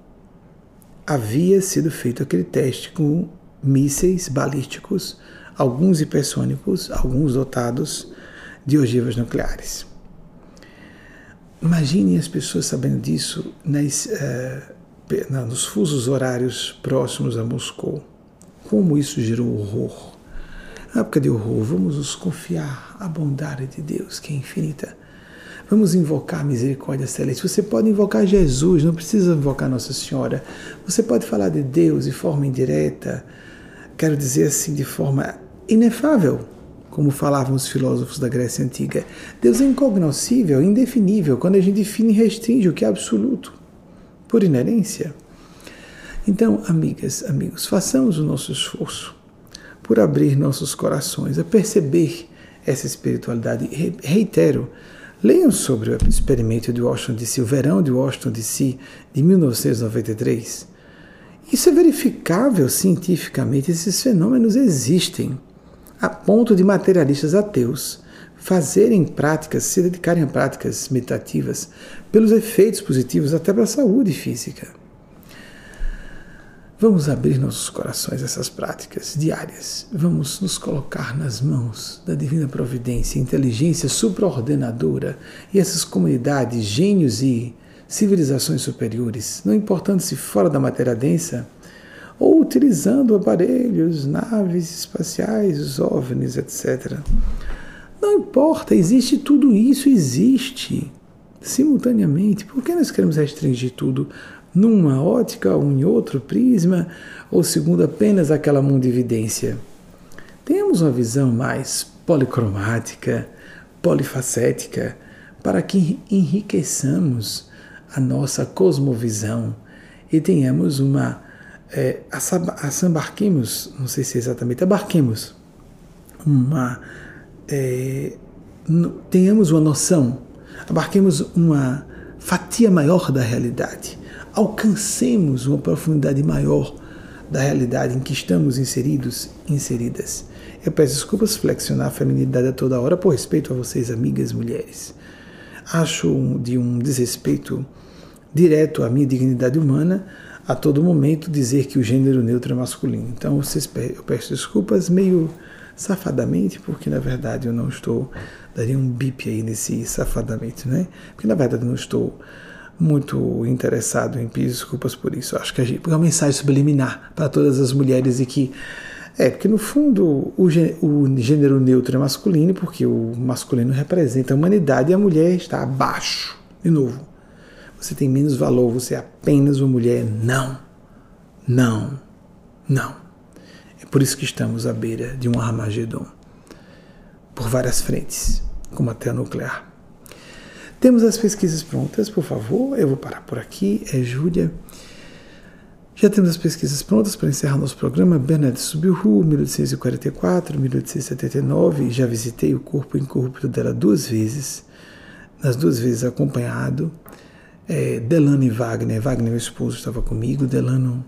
havia sido feito aquele teste com mísseis balísticos, alguns hipersônicos, alguns dotados de ogivas nucleares. Imagine as pessoas sabendo disso nas, uh, nos fusos horários próximos a Moscou. Como isso gerou horror. Na época de horror, vamos nos confiar à bondade de Deus, que é infinita. Vamos invocar a misericórdia celeste. Você pode invocar Jesus, não precisa invocar Nossa Senhora. Você pode falar de Deus de forma indireta, quero dizer assim, de forma inefável, como falavam os filósofos da Grécia Antiga. Deus é incognoscível, indefinível, quando a gente define e restringe o que é absoluto, por inerência. Então, amigas, amigos, façamos o nosso esforço por abrir nossos corações a perceber essa espiritualidade. Reitero, Leiam sobre o experimento de Washington DC, o verão de Washington DC de 1993. Isso é verificável cientificamente, esses fenômenos existem, a ponto de materialistas ateus fazerem práticas, se dedicarem a práticas meditativas, pelos efeitos positivos até para a saúde física. Vamos abrir nossos corações a essas práticas diárias. Vamos nos colocar nas mãos da divina providência, inteligência supraordenadora e essas comunidades, gênios e civilizações superiores, não importando se fora da matéria densa ou utilizando aparelhos, naves espaciais, os OVNIs, etc. Não importa, existe tudo isso, existe simultaneamente. Por que nós queremos restringir tudo numa ótica ou em outro prisma, ou segundo apenas aquela mundividência. Tenhamos uma visão mais policromática, polifacética, para que enriqueçamos a nossa cosmovisão e tenhamos uma. É, assambarquemos, não sei se é exatamente, abarquemos uma. É, tenhamos uma noção, abarquemos uma fatia maior da realidade alcancemos uma profundidade maior da realidade em que estamos inseridos, inseridas. Eu peço desculpas flexionar a feminilidade a toda hora por respeito a vocês, amigas mulheres. Acho de um desrespeito direto à minha dignidade humana a todo momento dizer que o gênero neutro é masculino. Então vocês, eu peço desculpas meio safadamente, porque na verdade eu não estou. Daria um bip aí nesse safadamente, né? Porque na verdade eu não estou muito interessado em pedir desculpas por isso. Acho que a gente, é uma mensagem subliminar para todas as mulheres e que é porque no fundo o, o gênero neutro é masculino porque o masculino representa a humanidade e a mulher está abaixo. De novo, você tem menos valor, você é apenas uma mulher. Não, não, não. Por isso que estamos à beira de um Armagedon por várias frentes, como até a nuclear. Temos as pesquisas prontas, por favor. Eu vou parar por aqui. É Júlia. Já temos as pesquisas prontas para encerrar nosso programa. Bernadette Subiru, 1844, 1879. Já visitei o corpo incorrupto dela duas vezes, nas duas vezes acompanhado. É, Delano e Wagner. Wagner, meu esposo, estava comigo. Delano,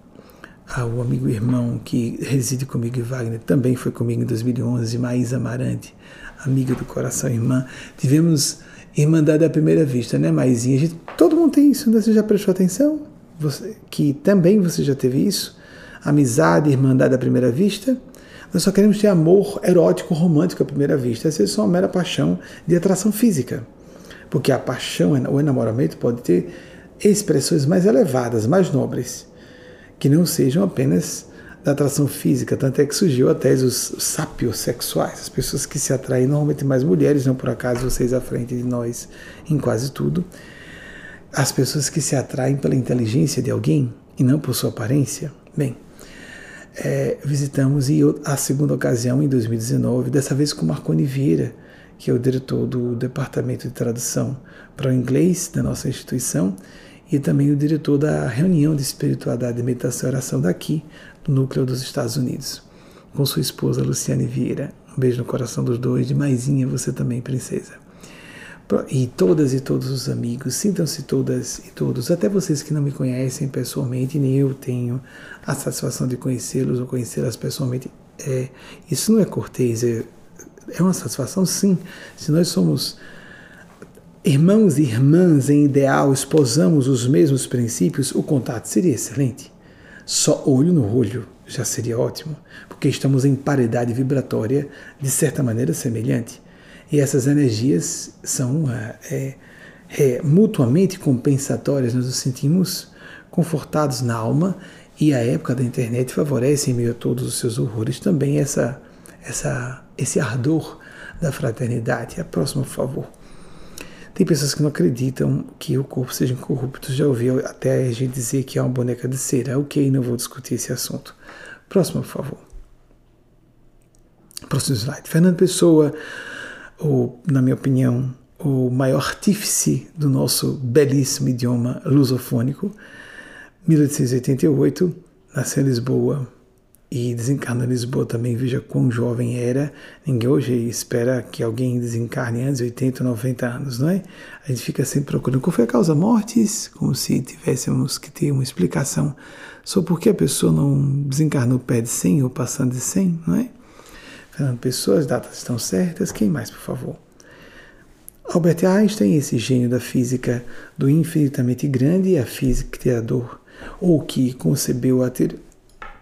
ah, o amigo irmão que reside comigo, e Wagner, também foi comigo em 2011. Maísa Amarante, amiga do coração, irmã. Tivemos Irmandade à primeira vista, né, Maisinha? Gente, todo mundo tem isso, né? Você já prestou atenção? Você, que também você já teve isso? Amizade, irmandade à primeira vista? Nós só queremos ter amor erótico, romântico à primeira vista. Essa é só uma mera paixão de atração física. Porque a paixão, o enamoramento pode ter expressões mais elevadas, mais nobres, que não sejam apenas da atração física, tanto é que surgiu até os sápios sexuais, as pessoas que se atraem normalmente mais mulheres, não por acaso vocês à frente de nós em quase tudo, as pessoas que se atraem pela inteligência de alguém e não por sua aparência. Bem, é, visitamos e a segunda ocasião em 2019, dessa vez com Marconi Vieira, que é o diretor do Departamento de Tradução para o Inglês da nossa instituição, e também o diretor da reunião de espiritualidade, meditação e oração daqui, do núcleo dos Estados Unidos, com sua esposa Luciane Vieira. Um beijo no coração dos dois, de maisinha você também, princesa. E todas e todos os amigos, sintam-se todas e todos, até vocês que não me conhecem pessoalmente, nem eu tenho a satisfação de conhecê-los ou conhecê-las pessoalmente. É, isso não é cortês, é, é uma satisfação sim. Se nós somos irmãos e irmãs em ideal, esposamos os mesmos princípios, o contato seria excelente. Só olho no olho já seria ótimo, porque estamos em paridade vibratória de certa maneira semelhante. E essas energias são é, é, é, mutuamente compensatórias, nós nos sentimos confortados na alma e a época da internet favorece, em meio a todos os seus horrores, também essa, essa, esse ardor da fraternidade. A próxima, por favor. Tem pessoas que não acreditam que o corpo seja incorrupto. Já ouvi até a gente dizer que é uma boneca de cera. Ok, não vou discutir esse assunto. Próximo, por favor. Próximo slide. Fernando Pessoa, o, na minha opinião, o maior artífice do nosso belíssimo idioma lusofônico. 1888, nasceu em Lisboa, e desencarna Lisboa também, veja quão jovem era. Ninguém hoje espera que alguém desencarne antes de 80, 90 anos, não é? A gente fica sempre procurando qual foi a causa mortes, como se tivéssemos que ter uma explicação sobre por que a pessoa não desencarnou perto de 100 ou passando de 100, não é? Fernando Pessoa, as datas estão certas. Quem mais, por favor? Albert Einstein, esse gênio da física do infinitamente grande, a física criador, ou que concebeu a ter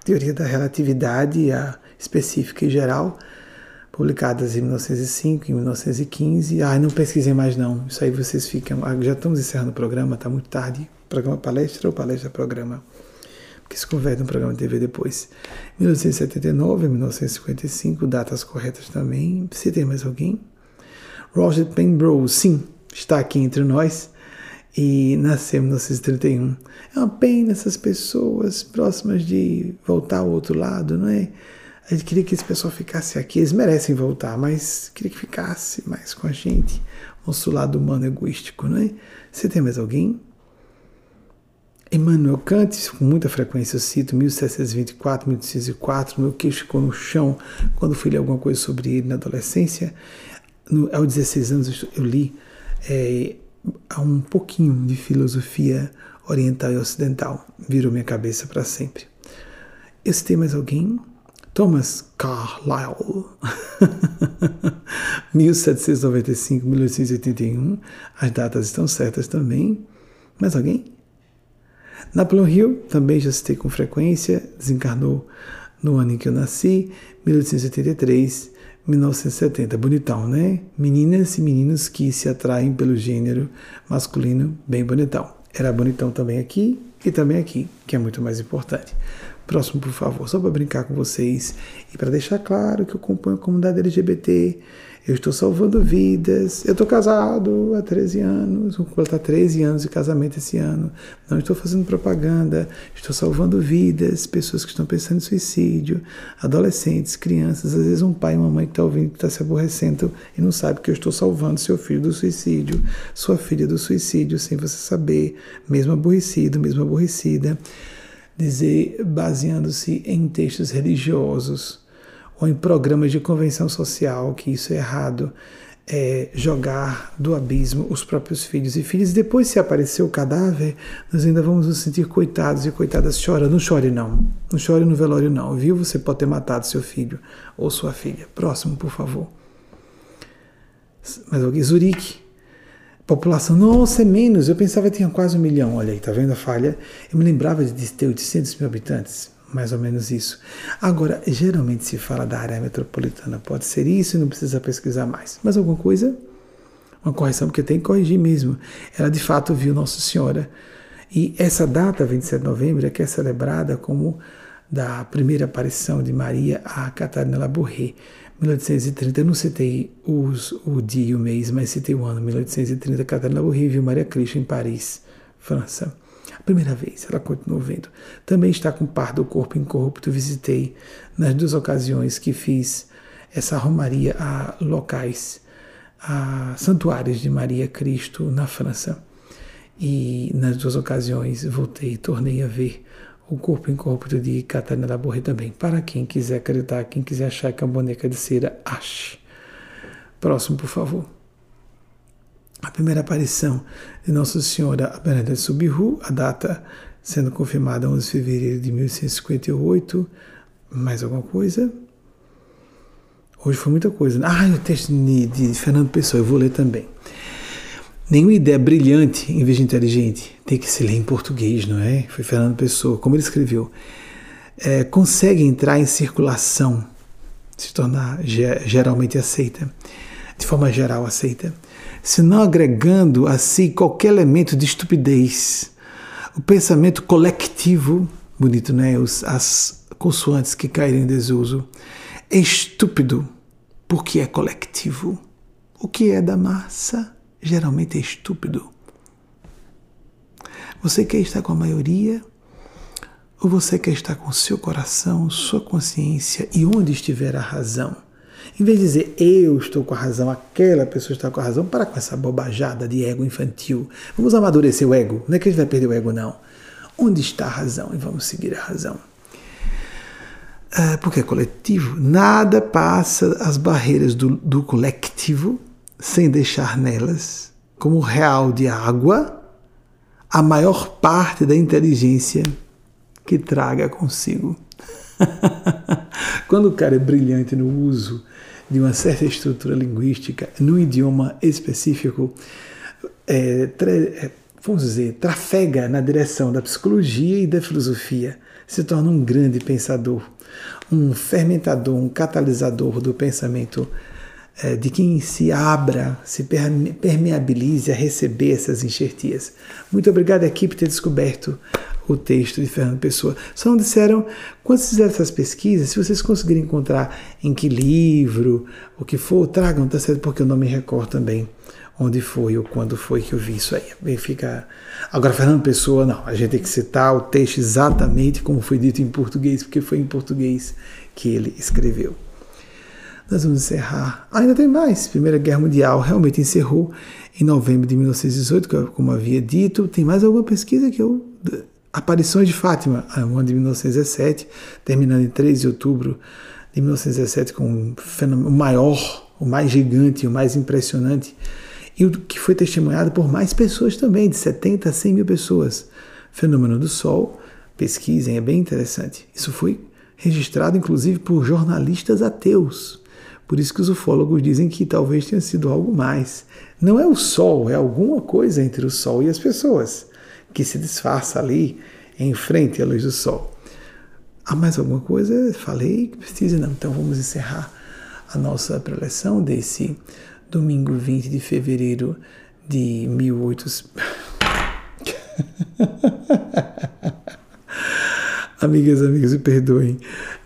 Teoria da Relatividade a específica e geral, publicadas em 1905 e 1915. Ah, não pesquisem mais não, isso aí vocês ficam... Ah, já estamos encerrando o programa, está muito tarde. Programa palestra ou palestra programa? Porque se converte um programa de TV depois. 1979 1955, datas corretas também. Se tem mais alguém? Roger Penrose, sim, está aqui entre nós e nasceu em 1931. É uma pena essas pessoas próximas de voltar ao outro lado, não é? A gente queria que esse pessoal ficasse aqui, eles merecem voltar, mas queria que ficasse mais com a gente, nosso lado humano egoístico, não é? Você tem mais alguém? Emmanuel Kant, com muita frequência eu cito, 1724, 1804, meu queixo ficou no chão quando fui ler alguma coisa sobre ele na adolescência. No, aos 16 anos eu li é, a um pouquinho de filosofia oriental e ocidental. Virou minha cabeça para sempre. Eu citei mais alguém? Thomas Carlyle, 1795, 1881. As datas estão certas também. Mais alguém? Napoleon Hill, também já citei com frequência, desencarnou no ano em que eu nasci, 1883. 1970, bonitão, né? Meninas e meninos que se atraem pelo gênero masculino, bem bonitão. Era bonitão também aqui e também aqui, que é muito mais importante. Próximo, por favor, só para brincar com vocês e para deixar claro que eu acompanho a comunidade LGBT, eu estou salvando vidas. Eu estou casado há 13 anos, vou completar 13 anos de casamento esse ano. Não estou fazendo propaganda, estou salvando vidas, pessoas que estão pensando em suicídio, adolescentes, crianças, às vezes um pai e uma mãe que está ouvindo, que está se aborrecendo e não sabe que eu estou salvando seu filho do suicídio, sua filha do suicídio, sem você saber, mesmo aborrecido, mesmo aborrecida. Dizer, baseando-se em textos religiosos ou em programas de convenção social, que isso é errado, é jogar do abismo os próprios filhos e filhas. Depois, se aparecer o cadáver, nós ainda vamos nos sentir coitados e coitadas chorando. Não chore, não. Não chore no velório, não. Viu? Você pode ter matado seu filho ou sua filha. Próximo, por favor. Mas alguém? Zurique. População, nossa, é menos. Eu pensava que tinha quase um milhão. Olha aí, tá vendo a falha? Eu me lembrava de ter 800 mil habitantes mais ou menos isso. Agora, geralmente se fala da área metropolitana, pode ser isso e não precisa pesquisar mais. Mas alguma coisa? Uma correção, porque tem que corrigir mesmo. Ela de fato viu Nossa Senhora. E essa data, 27 de novembro, é que é celebrada como da primeira aparição de Maria a Catarina Labourré, 1830. Eu não citei os, o dia e o mês, mas citei o ano, 1830. Catarina Labourré viu Maria Cristo em Paris, França. Primeira vez, ela continuou vendo. Também está com par do corpo incorrupto. Visitei nas duas ocasiões que fiz essa romaria a locais a santuários de Maria Cristo na França. E nas duas ocasiões voltei, tornei a ver o corpo incorpóreo de Catarina da Borre também. Para quem quiser acreditar, quem quiser achar que é uma boneca de cera, ache. Próximo, por favor. A primeira aparição de Nossa Senhora Bernadette Subiru, a data sendo confirmada 11 de fevereiro de 1858. Mais alguma coisa? Hoje foi muita coisa. Ah, o texto de, de Fernando Pessoa, eu vou ler também. Nenhuma ideia brilhante em vez de inteligente tem que se ler em português, não é? Foi Fernando Pessoa, como ele escreveu. É, consegue entrar em circulação, se tornar geralmente aceita, de forma geral aceita, se não agregando a si qualquer elemento de estupidez. O pensamento coletivo, bonito, né? As consoantes que caírem em desuso, é estúpido porque é coletivo. O que é da massa geralmente é estúpido. Você quer estar com a maioria ou você quer estar com seu coração, sua consciência e onde estiver a razão? Em vez de dizer eu estou com a razão, aquela pessoa está com a razão, para com essa bobajada de ego infantil. Vamos amadurecer o ego. Não é que a gente vai perder o ego, não. Onde está a razão? E vamos seguir a razão. É, porque é coletivo. Nada passa as barreiras do, do coletivo sem deixar nelas, como real de água, a maior parte da inteligência que traga consigo. Quando o cara é brilhante no uso de uma certa estrutura linguística, num idioma específico, é, é, vamos dizer, trafega na direção da psicologia e da filosofia, se torna um grande pensador, um fermentador, um catalisador do pensamento é, de quem se abra, se permeabilize a receber essas enxertias. Muito obrigado aqui por ter descoberto o texto de Fernando Pessoa. Só não disseram, quando fizeram essas pesquisas, se vocês conseguirem encontrar em que livro, o que for, tragam, tá certo? Porque eu não me recordo também onde foi ou quando foi que eu vi isso aí. Bem, fica... Agora, Fernando Pessoa, não, a gente tem que citar o texto exatamente como foi dito em português, porque foi em português que ele escreveu. Nós vamos encerrar. Ainda tem mais. Primeira Guerra Mundial realmente encerrou em novembro de 1918, como havia dito. Tem mais alguma pesquisa que eu. Aparições de Fátima, o ano de 1917, terminando em 3 de outubro de 1917, com fenômeno maior, o mais gigante, o mais impressionante, e o que foi testemunhado por mais pessoas também, de 70 a 100 mil pessoas. Fenômeno do Sol, pesquisem, é bem interessante. Isso foi registrado inclusive por jornalistas ateus. Por isso que os ufólogos dizem que talvez tenha sido algo mais. Não é o Sol, é alguma coisa entre o Sol e as pessoas que se disfarça ali em frente à luz do Sol. Há mais alguma coisa? Falei que precisa não. Então vamos encerrar a nossa preleção desse domingo 20 de fevereiro de 1800. Amigas, amigos, me perdoem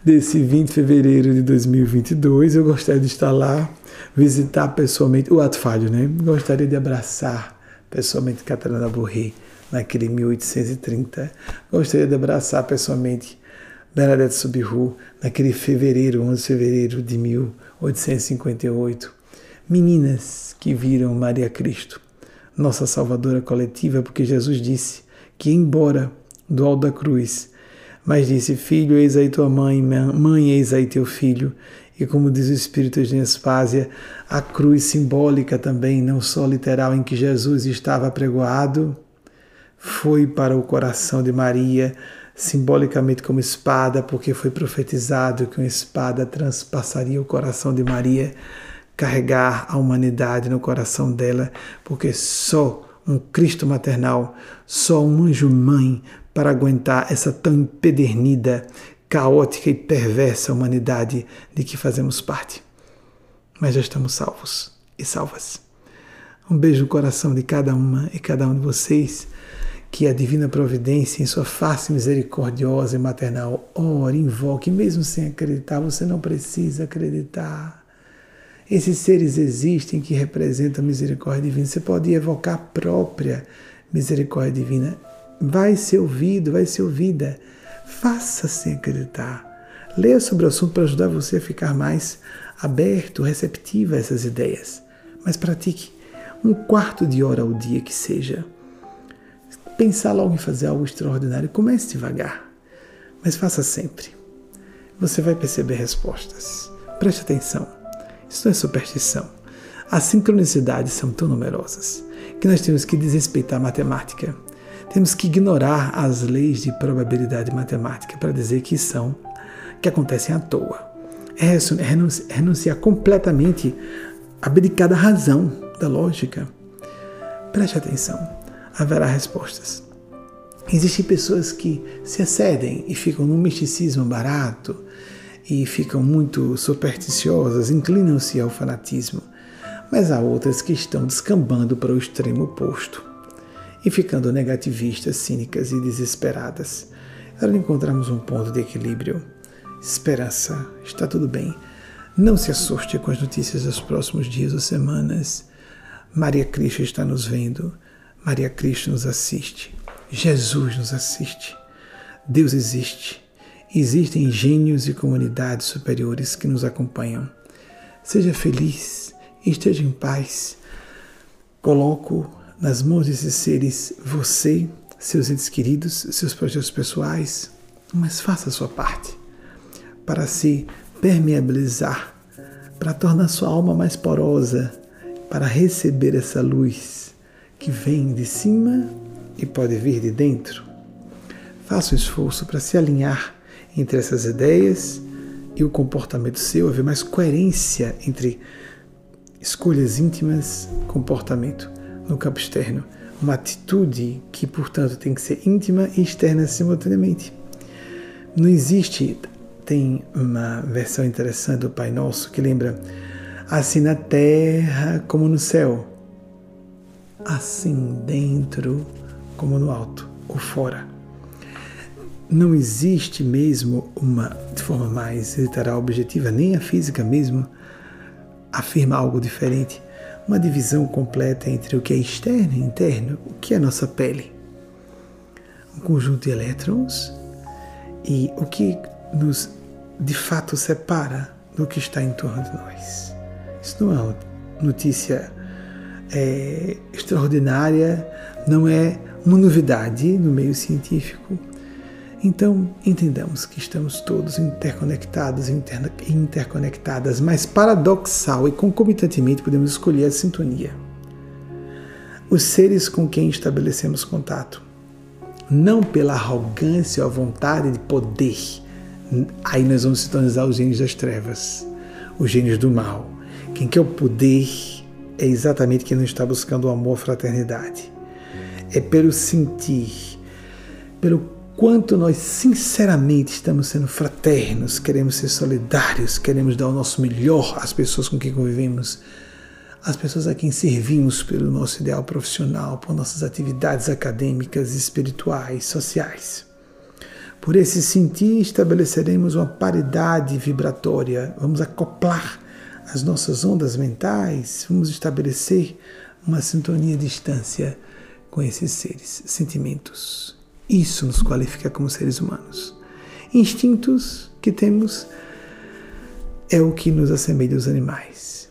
desse 20 de fevereiro de 2022. Eu gostaria de estar lá, visitar pessoalmente o ato né? Gostaria de abraçar pessoalmente Catarina Borré naquele 1830. Gostaria de abraçar pessoalmente Bernadette Subiru naquele fevereiro, 11 de fevereiro de 1858. Meninas que viram Maria Cristo, nossa salvadora coletiva, porque Jesus disse que, embora do alto da cruz, mas disse: Filho, eis aí tua mãe, mãe, eis aí teu filho. E como diz o Espírito de Espásia, a cruz simbólica também, não só literal, em que Jesus estava pregoado, foi para o coração de Maria, simbolicamente como espada, porque foi profetizado que uma espada transpassaria o coração de Maria, carregar a humanidade no coração dela, porque só um Cristo maternal, só um anjo-mãe para aguentar essa tão empedernida, caótica e perversa humanidade de que fazemos parte. Mas já estamos salvos e salvas. Um beijo no coração de cada uma e cada um de vocês. Que a divina providência, em sua face misericordiosa e maternal, ore, invoque, mesmo sem acreditar, você não precisa acreditar. Esses seres existem que representam a misericórdia divina. Você pode evocar a própria misericórdia divina vai ser ouvido, vai ser ouvida. Faça sem acreditar. Leia sobre o assunto para ajudar você a ficar mais aberto, receptivo a essas ideias. mas pratique um quarto de hora ao dia que seja. Pensar logo em fazer algo extraordinário, comece devagar, mas faça sempre. Você vai perceber respostas. Preste atenção. Isso não é superstição. As sincronicidades são tão numerosas que nós temos que desrespeitar a matemática. Temos que ignorar as leis de probabilidade matemática para dizer que são que acontecem à toa. É, é renunciar completamente, abdicar da razão, da lógica. Preste atenção, haverá respostas. Existem pessoas que se excedem e ficam num misticismo barato e ficam muito supersticiosas, inclinam-se ao fanatismo mas há outras que estão descambando para o extremo oposto e ficando negativistas, cínicas e desesperadas. Para encontrarmos um ponto de equilíbrio. Esperança, está tudo bem. Não se assuste com as notícias dos próximos dias ou semanas. Maria Cristo está nos vendo. Maria Cristo nos assiste. Jesus nos assiste. Deus existe. Existem gênios e comunidades superiores que nos acompanham. Seja feliz esteja em paz. Coloco nas mãos desses seres você, seus entes queridos, seus projetos pessoais, mas faça a sua parte para se permeabilizar, para tornar sua alma mais porosa, para receber essa luz que vem de cima e pode vir de dentro. Faça um esforço para se alinhar entre essas ideias e o comportamento seu, haver mais coerência entre escolhas íntimas, comportamento no campo externo. Uma atitude que, portanto, tem que ser íntima e externa simultaneamente. Não existe, tem uma versão interessante do Pai Nosso que lembra assim na terra como no céu, assim dentro como no alto ou fora. Não existe mesmo uma, de forma mais literal, objetiva, nem a física mesmo, afirma algo diferente, uma divisão completa entre o que é externo e interno, o que é a nossa pele, um conjunto de elétrons e o que nos de fato separa do que está em torno de nós. Isso não é uma notícia é, extraordinária, não é uma novidade no meio científico então, entendamos que estamos todos interconectados e interconectadas, mas paradoxal e concomitantemente podemos escolher a sintonia. Os seres com quem estabelecemos contato, não pela arrogância ou a vontade de poder, aí nós vamos sintonizar os gênios das trevas, os gênios do mal. Quem quer o poder é exatamente quem não está buscando o amor, a fraternidade. É pelo sentir, pelo quanto nós sinceramente estamos sendo fraternos, queremos ser solidários, queremos dar o nosso melhor às pessoas com quem convivemos, às pessoas a quem servimos pelo nosso ideal profissional, por nossas atividades acadêmicas, espirituais, sociais. Por esse sentir, estabeleceremos uma paridade vibratória, vamos acoplar as nossas ondas mentais, vamos estabelecer uma sintonia de distância com esses seres, sentimentos, isso nos qualifica como seres humanos. Instintos que temos é o que nos assemelha aos animais.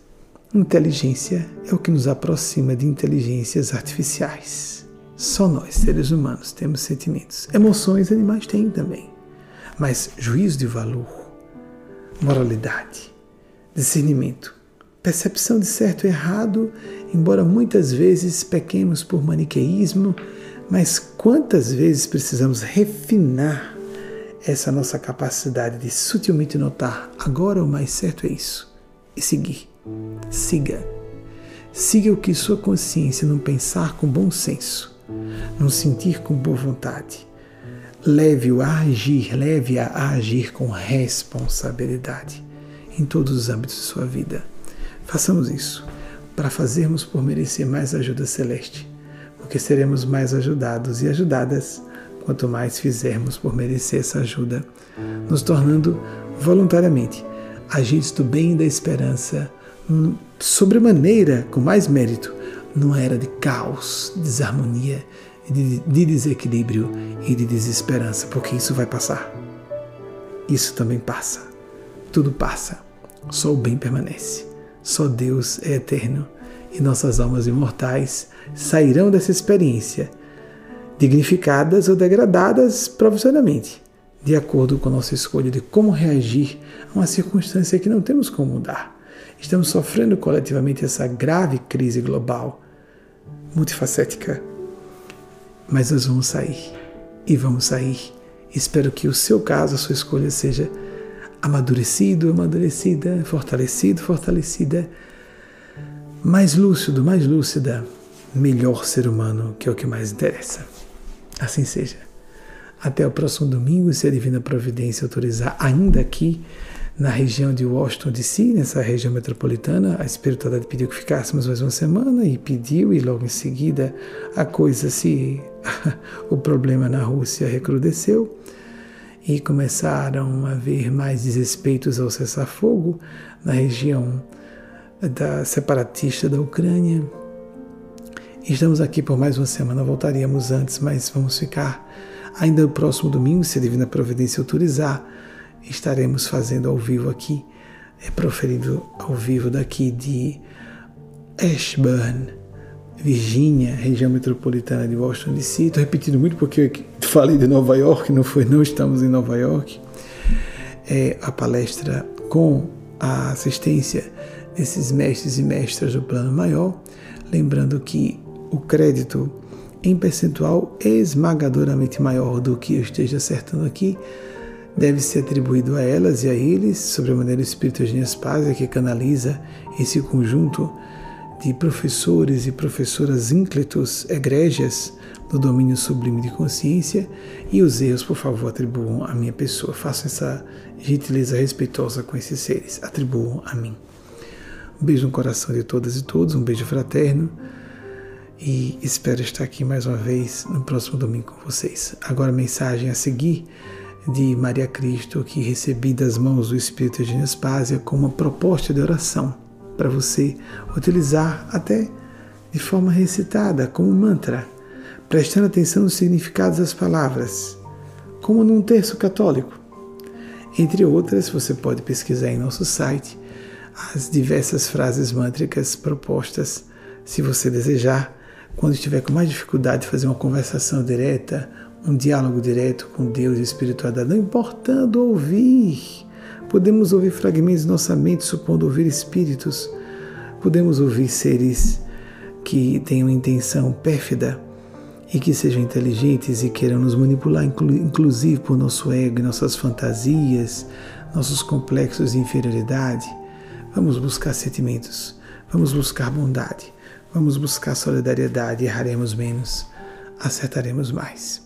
Inteligência é o que nos aproxima de inteligências artificiais. Só nós, seres humanos, temos sentimentos. Emoções, animais têm também. Mas juízo de valor, moralidade, discernimento, percepção de certo e errado, embora muitas vezes pequemos por maniqueísmo, mas quantas vezes precisamos refinar essa nossa capacidade de sutilmente notar agora o mais certo é isso e seguir. Siga. Siga o que sua consciência não pensar com bom senso, não sentir com boa vontade. Leve-o a agir, leve-a a agir com responsabilidade em todos os âmbitos de sua vida. Façamos isso para fazermos por merecer mais ajuda celeste porque seremos mais ajudados e ajudadas quanto mais fizermos por merecer essa ajuda, nos tornando voluntariamente agentes do bem e da esperança, sobremaneira, com mais mérito, numa era de caos, de desarmonia, de, de desequilíbrio e de desesperança, porque isso vai passar. Isso também passa. Tudo passa. Só o bem permanece. Só Deus é eterno e nossas almas imortais sairão dessa experiência dignificadas ou degradadas profissionalmente, de acordo com nossa escolha de como reagir a uma circunstância que não temos como mudar. Estamos sofrendo coletivamente essa grave crise global, multifacética. Mas nós vamos sair. E vamos sair. Espero que o seu caso, a sua escolha seja amadurecido, amadurecida, fortalecido, fortalecida, mais lúcido, mais lúcida, melhor ser humano, que é o que mais interessa. Assim seja. Até o próximo domingo, se a Divina Providência autorizar, ainda aqui na região de Washington DC, nessa região metropolitana, a espiritualidade pediu que ficássemos mais uma semana e pediu, e logo em seguida a coisa se. o problema na Rússia recrudesceu e começaram a haver mais desrespeitos ao cessar-fogo na região da separatista da Ucrânia. Estamos aqui por mais uma semana, voltaríamos antes, mas vamos ficar ainda no próximo domingo, se a Divina Providência autorizar, estaremos fazendo ao vivo aqui, é, proferindo ao vivo daqui de Ashburn, Virgínia, região metropolitana de Washington DC. Estou repetindo muito porque eu falei de Nova York, não foi? Não estamos em Nova York. É a palestra com a assistência desses mestres e mestras do plano maior, lembrando que o crédito em percentual esmagadoramente maior do que eu esteja acertando aqui, deve ser atribuído a elas e a eles, sobre a maneira Espírito de Espásia, que canaliza esse conjunto de professores e professoras ínclitos egrégias do domínio sublime de consciência e os erros, por favor, atribuam à minha pessoa. Façam essa gentileza respeitosa com esses seres, atribuam a mim. Um beijo no coração de todas e todos, um beijo fraterno e espero estar aqui mais uma vez no próximo domingo com vocês. Agora a mensagem a seguir de Maria Cristo que recebi das mãos do Espírito de Nespásia como uma proposta de oração para você utilizar até de forma recitada, como mantra, prestando atenção nos significados das palavras, como num terço católico. Entre outras, você pode pesquisar em nosso site as diversas frases mântricas propostas, se você desejar, quando estiver com mais dificuldade de fazer uma conversação direta, um diálogo direto com Deus e espiritualidade, não importando ouvir. Podemos ouvir fragmentos de nossa mente, supondo ouvir espíritos. Podemos ouvir seres que tenham intenção pérfida e que sejam inteligentes e queiram nos manipular, inclusive por nosso ego nossas fantasias, nossos complexos de inferioridade. Vamos buscar sentimentos, vamos buscar bondade, vamos buscar solidariedade, erraremos menos, acertaremos mais.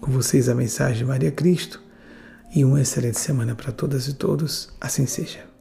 Com vocês a mensagem de Maria Cristo e uma excelente semana para todas e todos, assim seja.